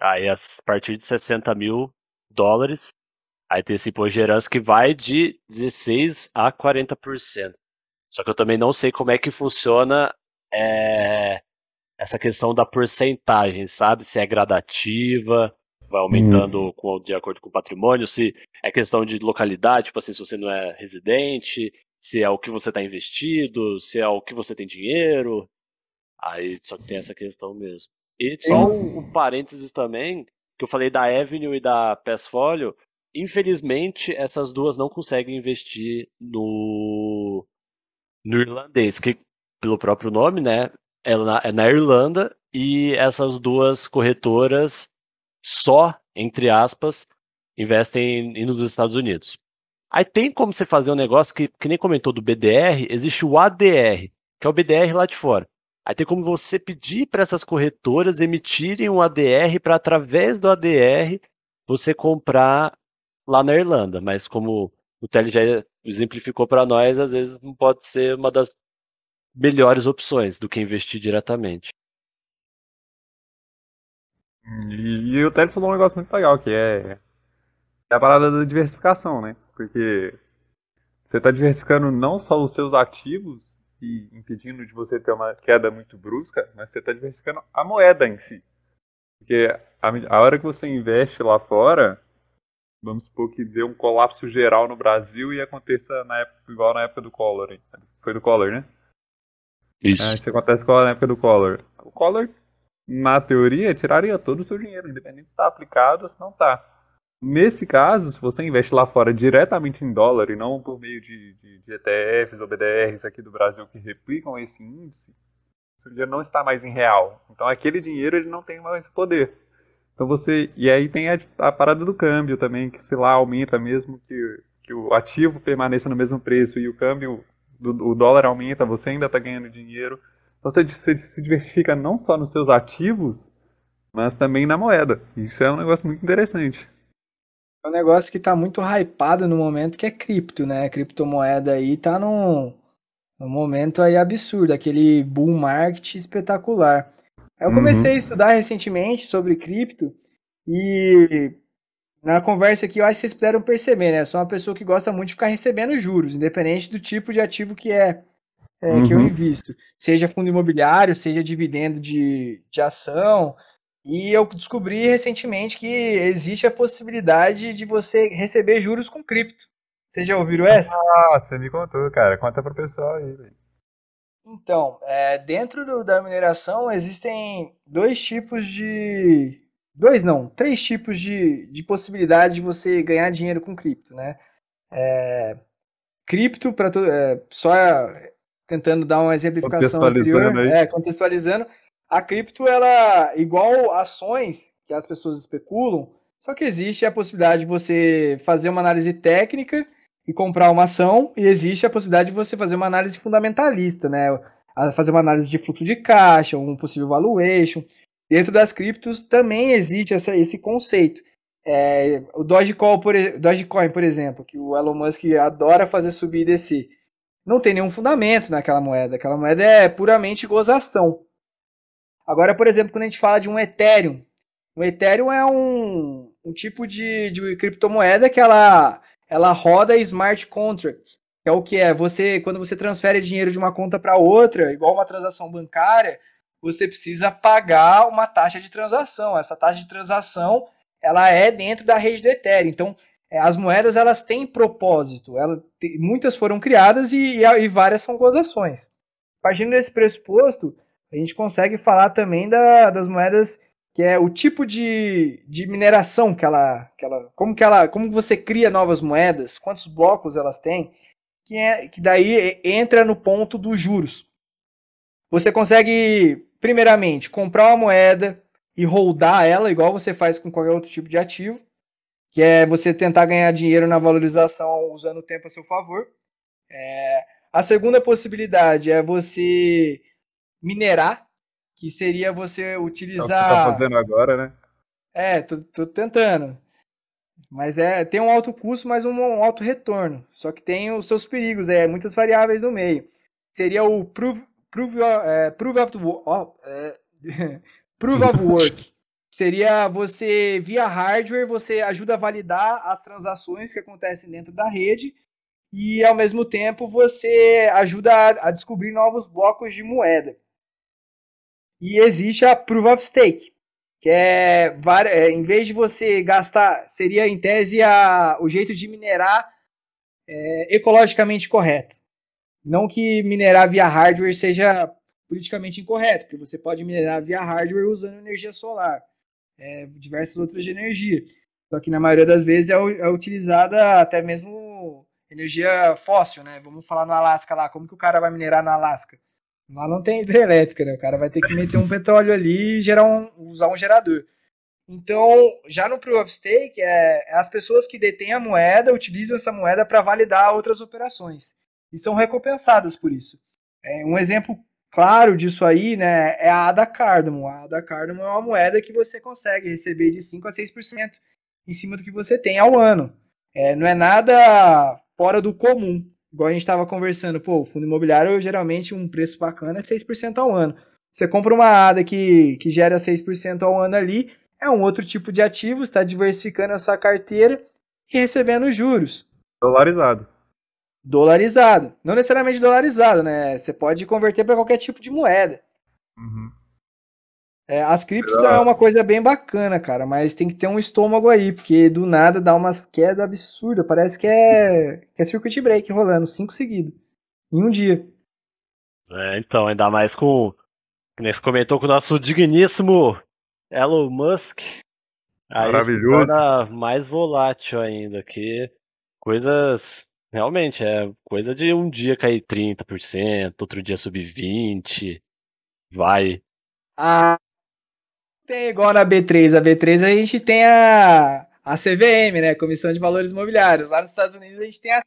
Aí a partir de 60 mil dólares, aí tem esse imposto de herança que vai de 16 a 40%. Só que eu também não sei como é que funciona é, essa questão da porcentagem, sabe? Se é gradativa, vai aumentando hum. com, de acordo com o patrimônio, se é questão de localidade, tipo assim, se você não é residente, se é o que você está investido, se é o que você tem dinheiro. Aí só que tem essa questão mesmo. E só um, um parênteses também, que eu falei da Avenue e da Passfolio, infelizmente essas duas não conseguem investir no, no irlandês, que pelo próprio nome, né, é na, é na Irlanda e essas duas corretoras só, entre aspas, investem indo nos Estados Unidos. Aí tem como você fazer um negócio que, que nem comentou do BDR, existe o ADR, que é o BDR lá de fora. Aí tem como você pedir para essas corretoras emitirem um ADR para através do ADR você comprar lá na Irlanda. Mas como o Tele já exemplificou para nós, às vezes não pode ser uma das melhores opções do que investir diretamente. E, e o Tele falou um negócio muito legal, que é, é a parada da diversificação, né? Porque você está diversificando não só os seus ativos, e impedindo de você ter uma queda muito brusca, mas você está diversificando a moeda em si. Porque a, a, hora que você investe lá fora, vamos supor que dê um colapso geral no Brasil e aconteça na época, igual na época do Collor. Foi do Collor, né? Isso. É, isso acontece igual na época do Collor. O Collor, na teoria, tiraria todo o seu dinheiro, independente se está aplicado ou se não está. Nesse caso, se você investe lá fora diretamente em dólar e não por meio de, de, de ETFs ou BDRs aqui do Brasil que replicam esse índice, o dinheiro não está mais em real. Então aquele dinheiro ele não tem mais poder. Então você e aí tem a, a parada do câmbio também que se lá aumenta mesmo que, que o ativo permaneça no mesmo preço e o câmbio do o dólar aumenta, você ainda está ganhando dinheiro. Você, se diversifica não só nos seus ativos, mas também na moeda. Isso é um negócio muito interessante. É um negócio que tá muito hypado no momento, que é cripto, né? A criptomoeda aí tá num, num momento aí absurdo, aquele bull market espetacular. Eu uhum. comecei a estudar recentemente sobre cripto e na conversa aqui eu acho que vocês puderam perceber, né? Eu sou uma pessoa que gosta muito de ficar recebendo juros, independente do tipo de ativo que é, é uhum. que eu uhum. invisto. Seja fundo imobiliário, seja dividendo de, de ação, e eu descobri recentemente que existe a possibilidade de você receber juros com cripto. Vocês já ouviram essa? Ah, você me contou, cara. Conta pro pessoal aí, velho. Então, é, dentro do, da mineração existem dois tipos de. Dois não, três tipos de, de possibilidade de você ganhar dinheiro com cripto, né? É, cripto, para é, só tentando dar uma exemplificação anterior, é, contextualizando, a cripto, ela, igual ações que as pessoas especulam, só que existe a possibilidade de você fazer uma análise técnica e comprar uma ação, e existe a possibilidade de você fazer uma análise fundamentalista, né? Fazer uma análise de fluxo de caixa, um possível valuation. Dentro das criptos também existe essa, esse conceito. É, o Dogecoin por, Dogecoin, por exemplo, que o Elon Musk adora fazer subir e descer, não tem nenhum fundamento naquela moeda. Aquela moeda é puramente gozação. Agora, por exemplo, quando a gente fala de um Ethereum, o Ethereum é um, um tipo de, de criptomoeda que ela, ela roda smart contracts, que é o que é você quando você transfere dinheiro de uma conta para outra, igual uma transação bancária, você precisa pagar uma taxa de transação. Essa taxa de transação ela é dentro da rede do Ethereum. Então, as moedas elas têm propósito. Ela, muitas foram criadas e, e, e várias são gozações. Partindo desse pressuposto, a gente consegue falar também da, das moedas que é o tipo de, de mineração que ela, que ela, como que ela, como você cria novas moedas, quantos blocos elas têm. que, é, que daí entra no ponto dos juros. Você consegue, primeiramente, comprar uma moeda e holdar ela, igual você faz com qualquer outro tipo de ativo, que é você tentar ganhar dinheiro na valorização usando o tempo a seu favor. É, a segunda possibilidade é você minerar, que seria você utilizar. É o que você tá fazendo agora, né? É, tô, tô tentando. Mas é, tem um alto custo, mas um, um, alto retorno. Só que tem os seus perigos, é, muitas variáveis no meio. Seria o prove, prove, é, prove, of, oh, é, prove of work. Seria você, via hardware, você ajuda a validar as transações que acontecem dentro da rede e ao mesmo tempo você ajuda a, a descobrir novos blocos de moeda. E existe a Proof of Stake, que é, é, em vez de você gastar, seria em tese a, o jeito de minerar é, ecologicamente correto. Não que minerar via hardware seja politicamente incorreto, porque você pode minerar via hardware usando energia solar, é, diversas outras de energia. Só que na maioria das vezes é, é utilizada até mesmo energia fóssil, né? Vamos falar no Alasca lá, como que o cara vai minerar no Alasca? Lá não tem hidrelétrica, né? O cara vai ter que meter um petróleo ali e gerar um, usar um gerador. Então, já no Proof of Stake, é, é as pessoas que detêm a moeda utilizam essa moeda para validar outras operações e são recompensadas por isso. É, um exemplo claro disso aí né, é a ADA Cardamom. A ADA Cardamom é uma moeda que você consegue receber de 5% a 6% em cima do que você tem ao ano. É, não é nada fora do comum. Igual a gente estava conversando, pô, o fundo imobiliário geralmente um preço bacana é 6% ao ano. Você compra uma ADA que, que gera 6% ao ano ali, é um outro tipo de ativo, está diversificando a sua carteira e recebendo juros. Dolarizado. Dolarizado. Não necessariamente dolarizado, né? Você pode converter para qualquer tipo de moeda. Uhum. É, as criptos Será? é uma coisa bem bacana, cara, mas tem que ter um estômago aí, porque do nada dá umas quedas absurdas. Parece que é, que é circuit break rolando, cinco seguidos, em um dia. É, então, ainda mais com. Que comentou com o nosso digníssimo Elon Musk. Aí Maravilhoso. mais volátil ainda, que coisas. Realmente, é coisa de um dia cair 30%, outro dia subir 20%, vai. Ah, tem igual na B3. A B3 a gente tem a, a CVM, né? Comissão de Valores Imobiliários. Lá nos Estados Unidos a gente tem a.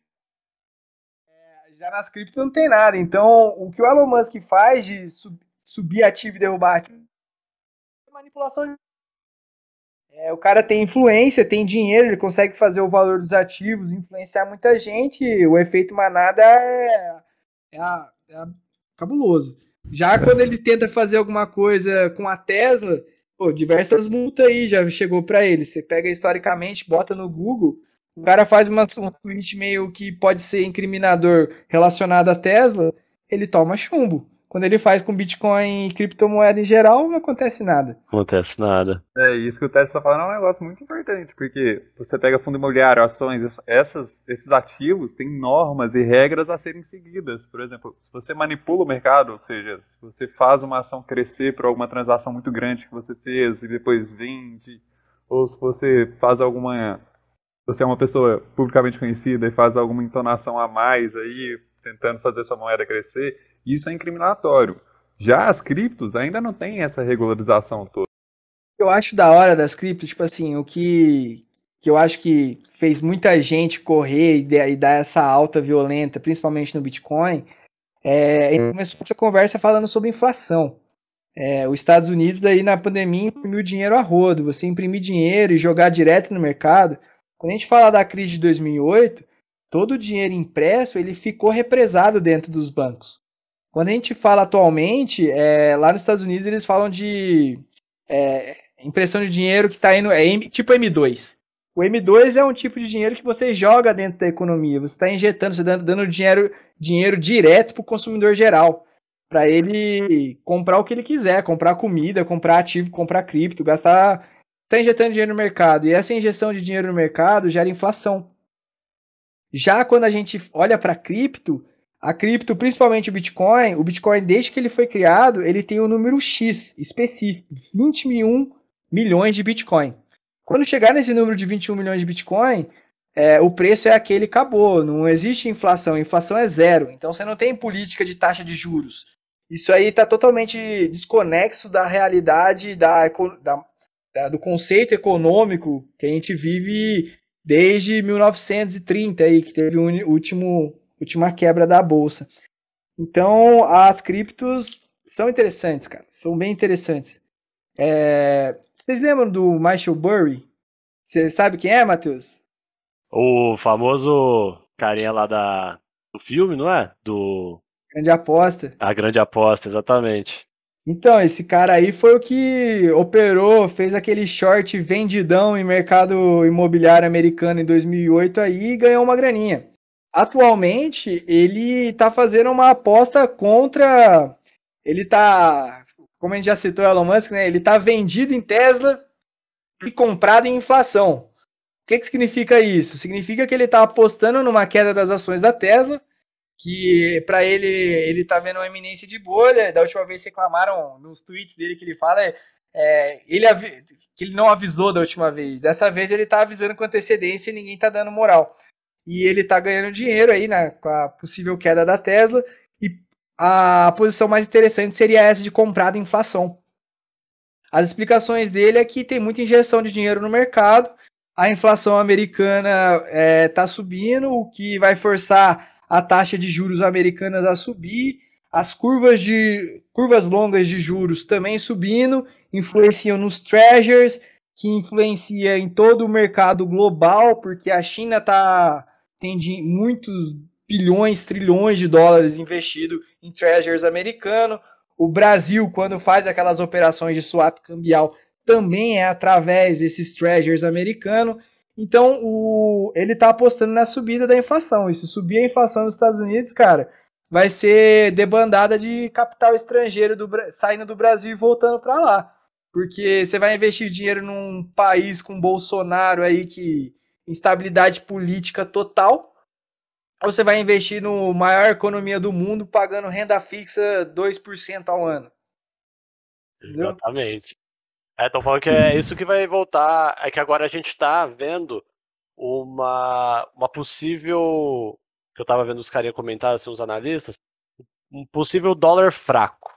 É, já nas criptos não tem nada. Então, o que o Elon Musk faz de sub, subir ativo e derrubar ativo é manipulação de. É, o cara tem influência, tem dinheiro, ele consegue fazer o valor dos ativos, influenciar muita gente. O efeito manada é, é, é cabuloso. Já quando ele tenta fazer alguma coisa com a Tesla, Pô, diversas multas aí já chegou para ele. Você pega historicamente, bota no Google, o cara faz uma, um tweet meio que pode ser incriminador relacionado à Tesla, ele toma chumbo. Quando ele faz com Bitcoin e criptomoeda em geral, não acontece nada. Não acontece nada. É, isso que o Tesla está falando é um negócio muito importante, porque você pega fundo imobiliário, ações, essas, esses ativos têm normas e regras a serem seguidas. Por exemplo, se você manipula o mercado, ou seja, se você faz uma ação crescer por alguma transação muito grande que você fez e depois vende, ou se você faz alguma. Você é uma pessoa publicamente conhecida e faz alguma entonação a mais aí, tentando fazer sua moeda crescer, isso é incriminatório. Já as criptos ainda não tem essa regularização toda. Eu acho da hora das criptos, tipo assim, o que, que eu acho que fez muita gente correr e, e dar essa alta violenta, principalmente no Bitcoin, é, ele começou essa conversa falando sobre inflação. É, os Estados Unidos aí na pandemia imprimiu dinheiro a rodo. Você imprimir dinheiro e jogar direto no mercado. Quando a gente fala da crise de 2008, todo o dinheiro impresso ele ficou represado dentro dos bancos. Quando a gente fala atualmente, é, lá nos Estados Unidos eles falam de é, impressão de dinheiro que está indo, é tipo M2. O M2 é um tipo de dinheiro que você joga dentro da economia. Você está injetando, você está dando, dando dinheiro, dinheiro direto para o consumidor geral. Para ele comprar o que ele quiser, comprar comida, comprar ativo, comprar cripto, gastar. Está injetando dinheiro no mercado. E essa injeção de dinheiro no mercado gera inflação. Já quando a gente olha para cripto, a cripto, principalmente o Bitcoin, o Bitcoin, desde que ele foi criado, ele tem um número X específico, 21 milhões de Bitcoin. Quando chegar nesse número de 21 milhões de Bitcoin, é, o preço é aquele acabou, não existe inflação, inflação é zero. Então você não tem política de taxa de juros. Isso aí está totalmente desconexo da realidade da, da, da, do conceito econômico que a gente vive desde 1930 aí, que teve o último última quebra da bolsa. Então, as criptos são interessantes, cara. São bem interessantes. É... Vocês lembram do Michael Burry? Você sabe quem é, Matheus? O famoso carinha lá da... do filme, não é? Do. Grande aposta. A grande aposta, exatamente. Então, esse cara aí foi o que operou, fez aquele short vendidão em mercado imobiliário americano em 2008 aí e ganhou uma graninha. Atualmente, ele está fazendo uma aposta contra. Ele está, como a gente já citou Elon Musk, né? Ele está vendido em Tesla e comprado em inflação. O que, que significa isso? Significa que ele está apostando numa queda das ações da Tesla, que para ele ele está vendo uma eminência de bolha. Da última vez reclamaram nos tweets dele que ele fala é, ele que ele não avisou da última vez. Dessa vez ele está avisando com antecedência e ninguém está dando moral e ele está ganhando dinheiro aí né, com a possível queda da Tesla. E a posição mais interessante seria essa de comprar da inflação. As explicações dele é que tem muita injeção de dinheiro no mercado, a inflação americana está é, tá subindo, o que vai forçar a taxa de juros americanas a subir, as curvas de curvas longas de juros também subindo, influenciam nos treasures, que influencia em todo o mercado global, porque a China está tem de muitos bilhões, trilhões de dólares investido em treasuries americano. O Brasil, quando faz aquelas operações de swap cambial, também é através desses treasuries americanos. Então, o, ele está apostando na subida da inflação. E se subir a inflação nos Estados Unidos, cara, vai ser debandada de capital estrangeiro do, saindo do Brasil e voltando para lá. Porque você vai investir dinheiro num país com Bolsonaro aí que instabilidade política total, ou você vai investir no maior economia do mundo pagando renda fixa 2% ao ano. Entendeu? Exatamente. É, tô falando que é isso que vai voltar. É que agora a gente está vendo uma, uma possível. Que eu tava vendo os carinhas comentar, assim, os analistas, um possível dólar fraco.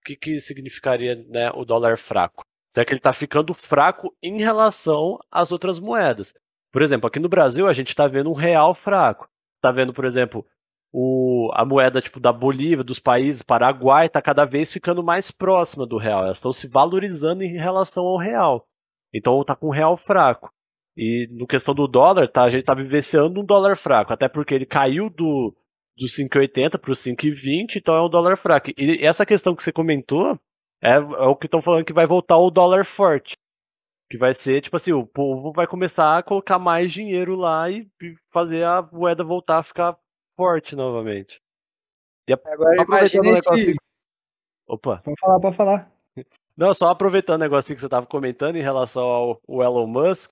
O que, que significaria né, o dólar fraco? É que ele está ficando fraco em relação às outras moedas. Por exemplo, aqui no Brasil a gente está vendo um real fraco. Está vendo, por exemplo, o, a moeda tipo da Bolívia, dos países, Paraguai, está cada vez ficando mais próxima do real. Elas estão se valorizando em relação ao real. Então está com um real fraco. E no questão do dólar, tá, a gente está vivenciando um dólar fraco, até porque ele caiu do, do 5,80 para o 5,20, então é um dólar fraco. E essa questão que você comentou é, é o que estão falando que vai voltar o dólar forte. Que vai ser, tipo assim, o povo vai começar a colocar mais dinheiro lá e fazer a moeda voltar a ficar forte novamente. E Agora aproveitando o negócio. Opa. Pode falar, pode falar. Não, só aproveitando o negócio que você estava comentando em relação ao, ao Elon Musk,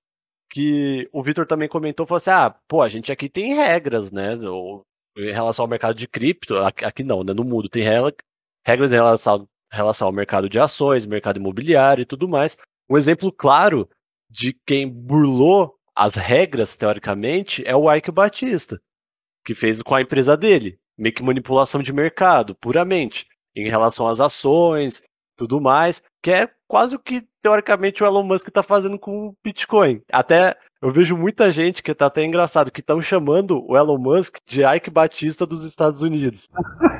que o Victor também comentou, falou assim, ah, pô, a gente aqui tem regras, né, em relação ao mercado de cripto, aqui não, né, no mundo tem regras em relação, em relação ao mercado de ações, mercado imobiliário e tudo mais, um exemplo claro de quem burlou as regras, teoricamente, é o Ike Batista, que fez com a empresa dele, meio que manipulação de mercado, puramente, em relação às ações, tudo mais, que é quase o que, teoricamente, o Elon Musk está fazendo com o Bitcoin. Até eu vejo muita gente que tá até engraçado, que estão chamando o Elon Musk de Ike Batista dos Estados Unidos.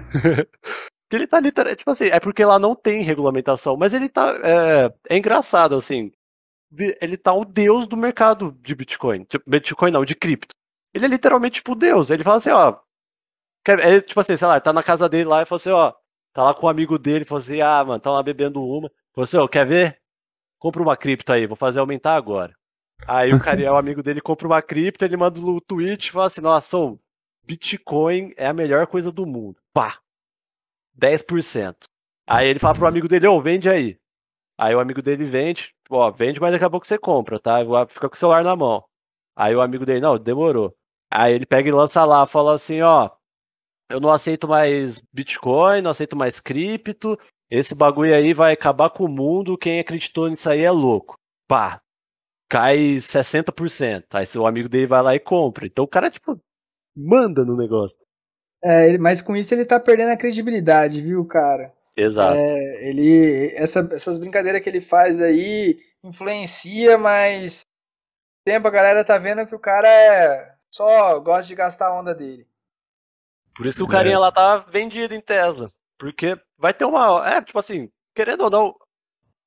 Que ele tá literalmente, tipo assim, é porque lá não tem regulamentação, mas ele tá, é, é engraçado, assim, ele tá o deus do mercado de Bitcoin, tipo, Bitcoin não, de cripto. Ele é literalmente, tipo, o deus, ele fala assim, ó, é, tipo assim, sei lá, tá na casa dele lá e fala assim, ó, tá lá com um amigo dele, fala assim, ah, mano, tá lá bebendo uma, falou assim, ó, quer ver? Compra uma cripto aí, vou fazer aumentar agora. Aí o cara, o amigo dele, compra uma cripto, ele manda o tweet e fala assim, nossa, Bitcoin é a melhor coisa do mundo. Pá, 10%. Aí ele fala pro amigo dele, ô, oh, vende aí. Aí o amigo dele vende, ó, vende, mas daqui a pouco você compra, tá? Fica com o celular na mão. Aí o amigo dele, não, demorou. Aí ele pega e lança lá, fala assim, ó, eu não aceito mais Bitcoin, não aceito mais cripto, esse bagulho aí vai acabar com o mundo, quem acreditou nisso aí é louco. Pá. cai 60%. Aí seu amigo dele vai lá e compra. Então o cara, tipo, manda no negócio. É, mas com isso ele tá perdendo a credibilidade, viu, cara? Exato. É, ele, essa, essas brincadeiras que ele faz aí influencia, mas tempo a galera tá vendo que o cara é, só gosta de gastar a onda dele. Por isso que o carinha é. lá tá vendido em Tesla. Porque vai ter uma. É, tipo assim, querendo ou não.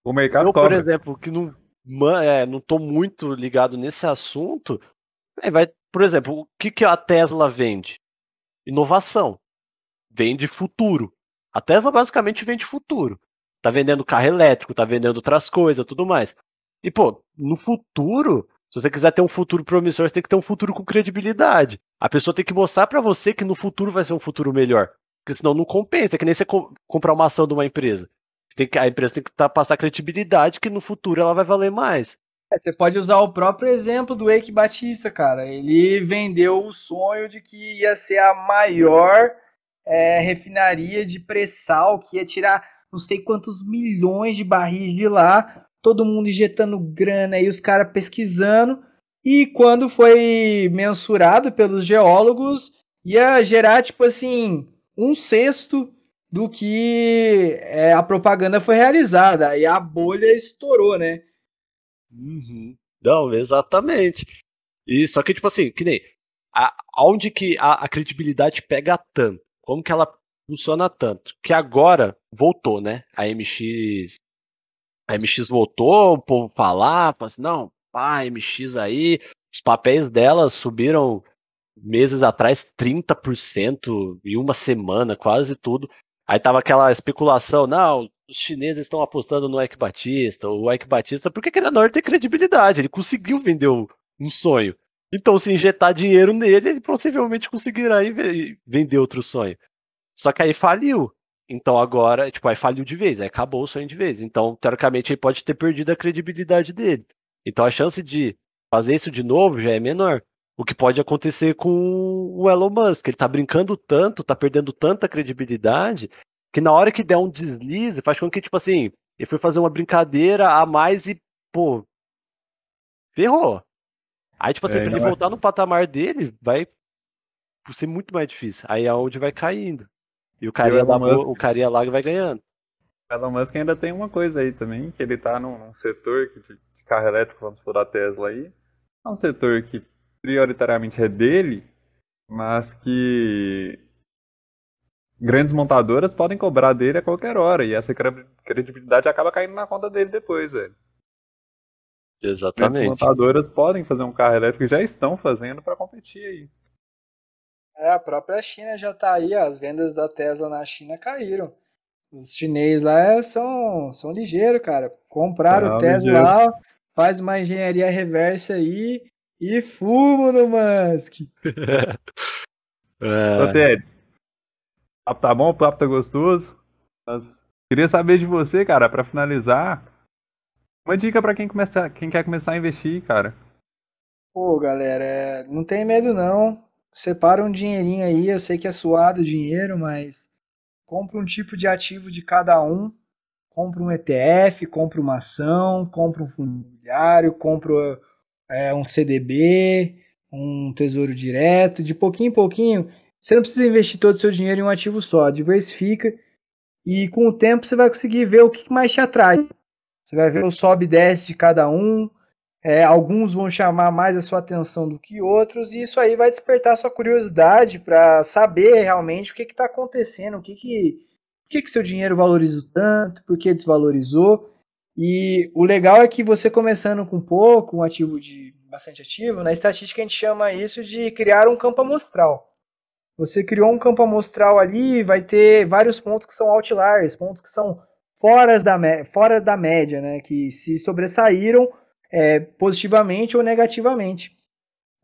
O mercado Eu, por exemplo, que não, é, não tô muito ligado nesse assunto. É, vai, por exemplo, o que, que a Tesla vende? Inovação. Vende futuro. A Tesla basicamente vende futuro. Tá vendendo carro elétrico, tá vendendo outras coisas, tudo mais. E, pô, no futuro, se você quiser ter um futuro promissor, você tem que ter um futuro com credibilidade. A pessoa tem que mostrar para você que no futuro vai ser um futuro melhor. Porque senão não compensa. É que nem você comprar uma ação de uma empresa. Que, a empresa tem que tá, passar credibilidade que no futuro ela vai valer mais. É, você pode usar o próprio exemplo do Eike Batista, cara. Ele vendeu o sonho de que ia ser a maior é, refinaria de pré-sal, que ia tirar não sei quantos milhões de barris de lá, todo mundo injetando grana e os caras pesquisando. E quando foi mensurado pelos geólogos, ia gerar, tipo assim, um sexto do que é, a propaganda foi realizada. E a bolha estourou, né? Uhum. Não, exatamente. E só que, tipo assim, que nem. A, onde que a, a credibilidade pega tanto? como que ela funciona tanto. Que agora voltou, né? A MX. A MX voltou, o povo falar, fala assim, não, pá, MX aí, os papéis dela subiram meses atrás 30% em uma semana, quase tudo. Aí tava aquela especulação, não, os chineses estão apostando no Ike Batista, o Ike Batista, porque querendo não, ele tem credibilidade, ele conseguiu vender um sonho. Então, se injetar dinheiro nele, ele possivelmente conseguirá vender outro sonho. Só que aí faliu. Então agora, tipo, aí faliu de vez, aí acabou o sonho de vez. Então, teoricamente, ele pode ter perdido a credibilidade dele. Então a chance de fazer isso de novo já é menor. O que pode acontecer com o Elon Musk. Ele tá brincando tanto, tá perdendo tanta credibilidade, que na hora que der um deslize, faz com que, tipo assim, ele foi fazer uma brincadeira a mais e, pô, ferrou. Aí, tipo assim, é, pra ele voltar no patamar dele, vai ser muito mais difícil. Aí é onde vai caindo. E o carinha, lá, Musk... o carinha lá vai ganhando. O Elon Musk ainda tem uma coisa aí também, que ele tá num, num setor de carro elétrico, vamos por a Tesla aí. É um setor que prioritariamente é dele, mas que grandes montadoras podem cobrar dele a qualquer hora. E essa credibilidade acaba caindo na conta dele depois, velho. Exatamente. As montadoras podem fazer um carro elétrico, já estão fazendo para competir aí. É, a própria China já está aí, as vendas da Tesla na China caíram. Os chineses lá são, são ligeiros, cara. Compraram o Tesla ligeiro. lá, faz uma engenharia reversa aí e fumo no Musk. é. Ô, Ted, papo tá bom, o papo tá gostoso. Mas queria saber de você, cara, para finalizar, uma dica para quem, começar, quem quer começar a investir, cara. Pô, galera, é, não tem medo não. Separa um dinheirinho aí, eu sei que é suado o dinheiro, mas compra um tipo de ativo de cada um. Compra um ETF, compra uma ação, compra um fundo compra é, um CDB, um tesouro direto. De pouquinho em pouquinho, você não precisa investir todo o seu dinheiro em um ativo só. Diversifica e com o tempo você vai conseguir ver o que mais te atrai. Você vai ver o sobe e desce de cada um, é, alguns vão chamar mais a sua atenção do que outros, e isso aí vai despertar sua curiosidade para saber realmente o que está acontecendo, o que que, por que, que seu dinheiro valorizou tanto, por que desvalorizou. E o legal é que você começando com pouco, um ativo de bastante ativo, na estatística a gente chama isso de criar um campo amostral. Você criou um campo amostral ali, vai ter vários pontos que são outliers, pontos que são fora da, fora da média, né, que se sobressaíram é, positivamente ou negativamente.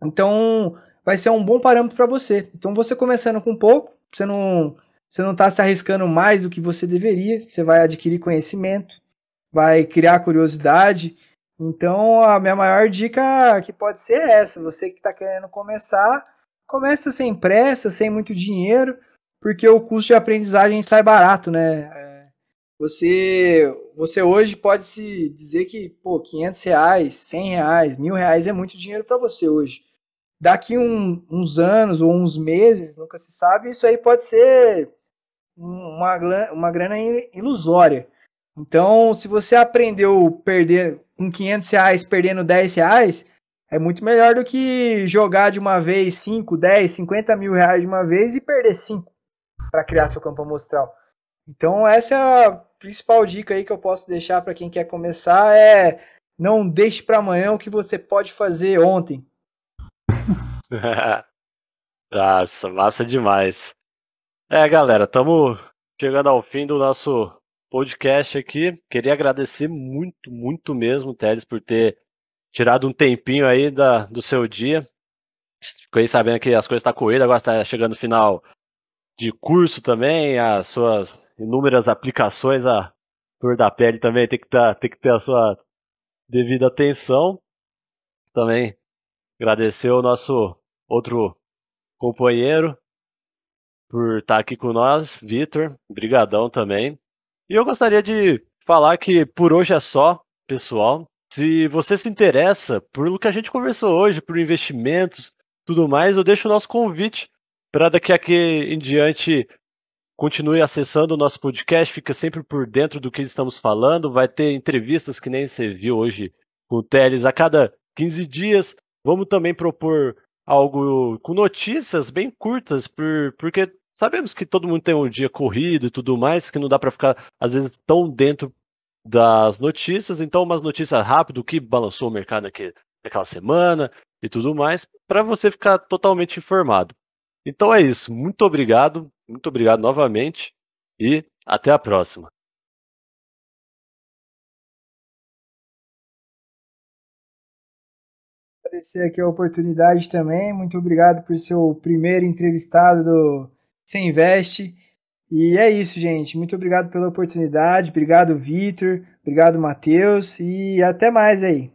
Então, vai ser um bom parâmetro para você. Então, você começando com pouco, você não você não está se arriscando mais do que você deveria, você vai adquirir conhecimento, vai criar curiosidade. Então, a minha maior dica que pode ser essa: você que está querendo começar, começa sem pressa, sem muito dinheiro, porque o custo de aprendizagem sai barato, né? você, você hoje pode se dizer que, pô, 500 reais, 100 reais, mil reais é muito dinheiro para você hoje. Daqui um, uns anos ou uns meses, nunca se sabe, isso aí pode ser uma, uma grana ilusória. Então, se você aprendeu perder com 500 reais, perdendo 10 reais, é muito melhor do que jogar de uma vez 5, 10, 50 mil reais de uma vez e perder 5 para criar seu campo amostral. Então, essa é a principal dica aí que eu posso deixar para quem quer começar é não deixe para amanhã o que você pode fazer ontem. Nossa, massa demais. É, galera, estamos chegando ao fim do nosso podcast aqui. Queria agradecer muito, muito mesmo, Teles, por ter tirado um tempinho aí da, do seu dia. Fiquei sabendo que as coisas estão tá corridas, agora está chegando o final de curso também, as suas inúmeras aplicações, a Flor da Pele também tem que, tá, tem que ter a sua devida atenção. Também agradecer o nosso outro companheiro por estar tá aqui com nós, Vitor, brigadão também. E eu gostaria de falar que por hoje é só, pessoal. Se você se interessa por que a gente conversou hoje, por investimentos, tudo mais, eu deixo o nosso convite para daqui aqui em diante continue acessando o nosso podcast, fica sempre por dentro do que estamos falando, vai ter entrevistas que nem você viu hoje com o Teles a cada 15 dias. Vamos também propor algo com notícias bem curtas, por, porque sabemos que todo mundo tem um dia corrido e tudo mais, que não dá para ficar às vezes tão dentro das notícias, então umas notícias rápidas, o que balançou o mercado naquela semana e tudo mais, para você ficar totalmente informado. Então é isso. Muito obrigado. Muito obrigado novamente. E até a próxima. Agradecer aqui a oportunidade também. Muito obrigado por ser o primeiro entrevistado do Sem Investe. E é isso, gente. Muito obrigado pela oportunidade. Obrigado, Vitor. Obrigado, Matheus. E até mais aí.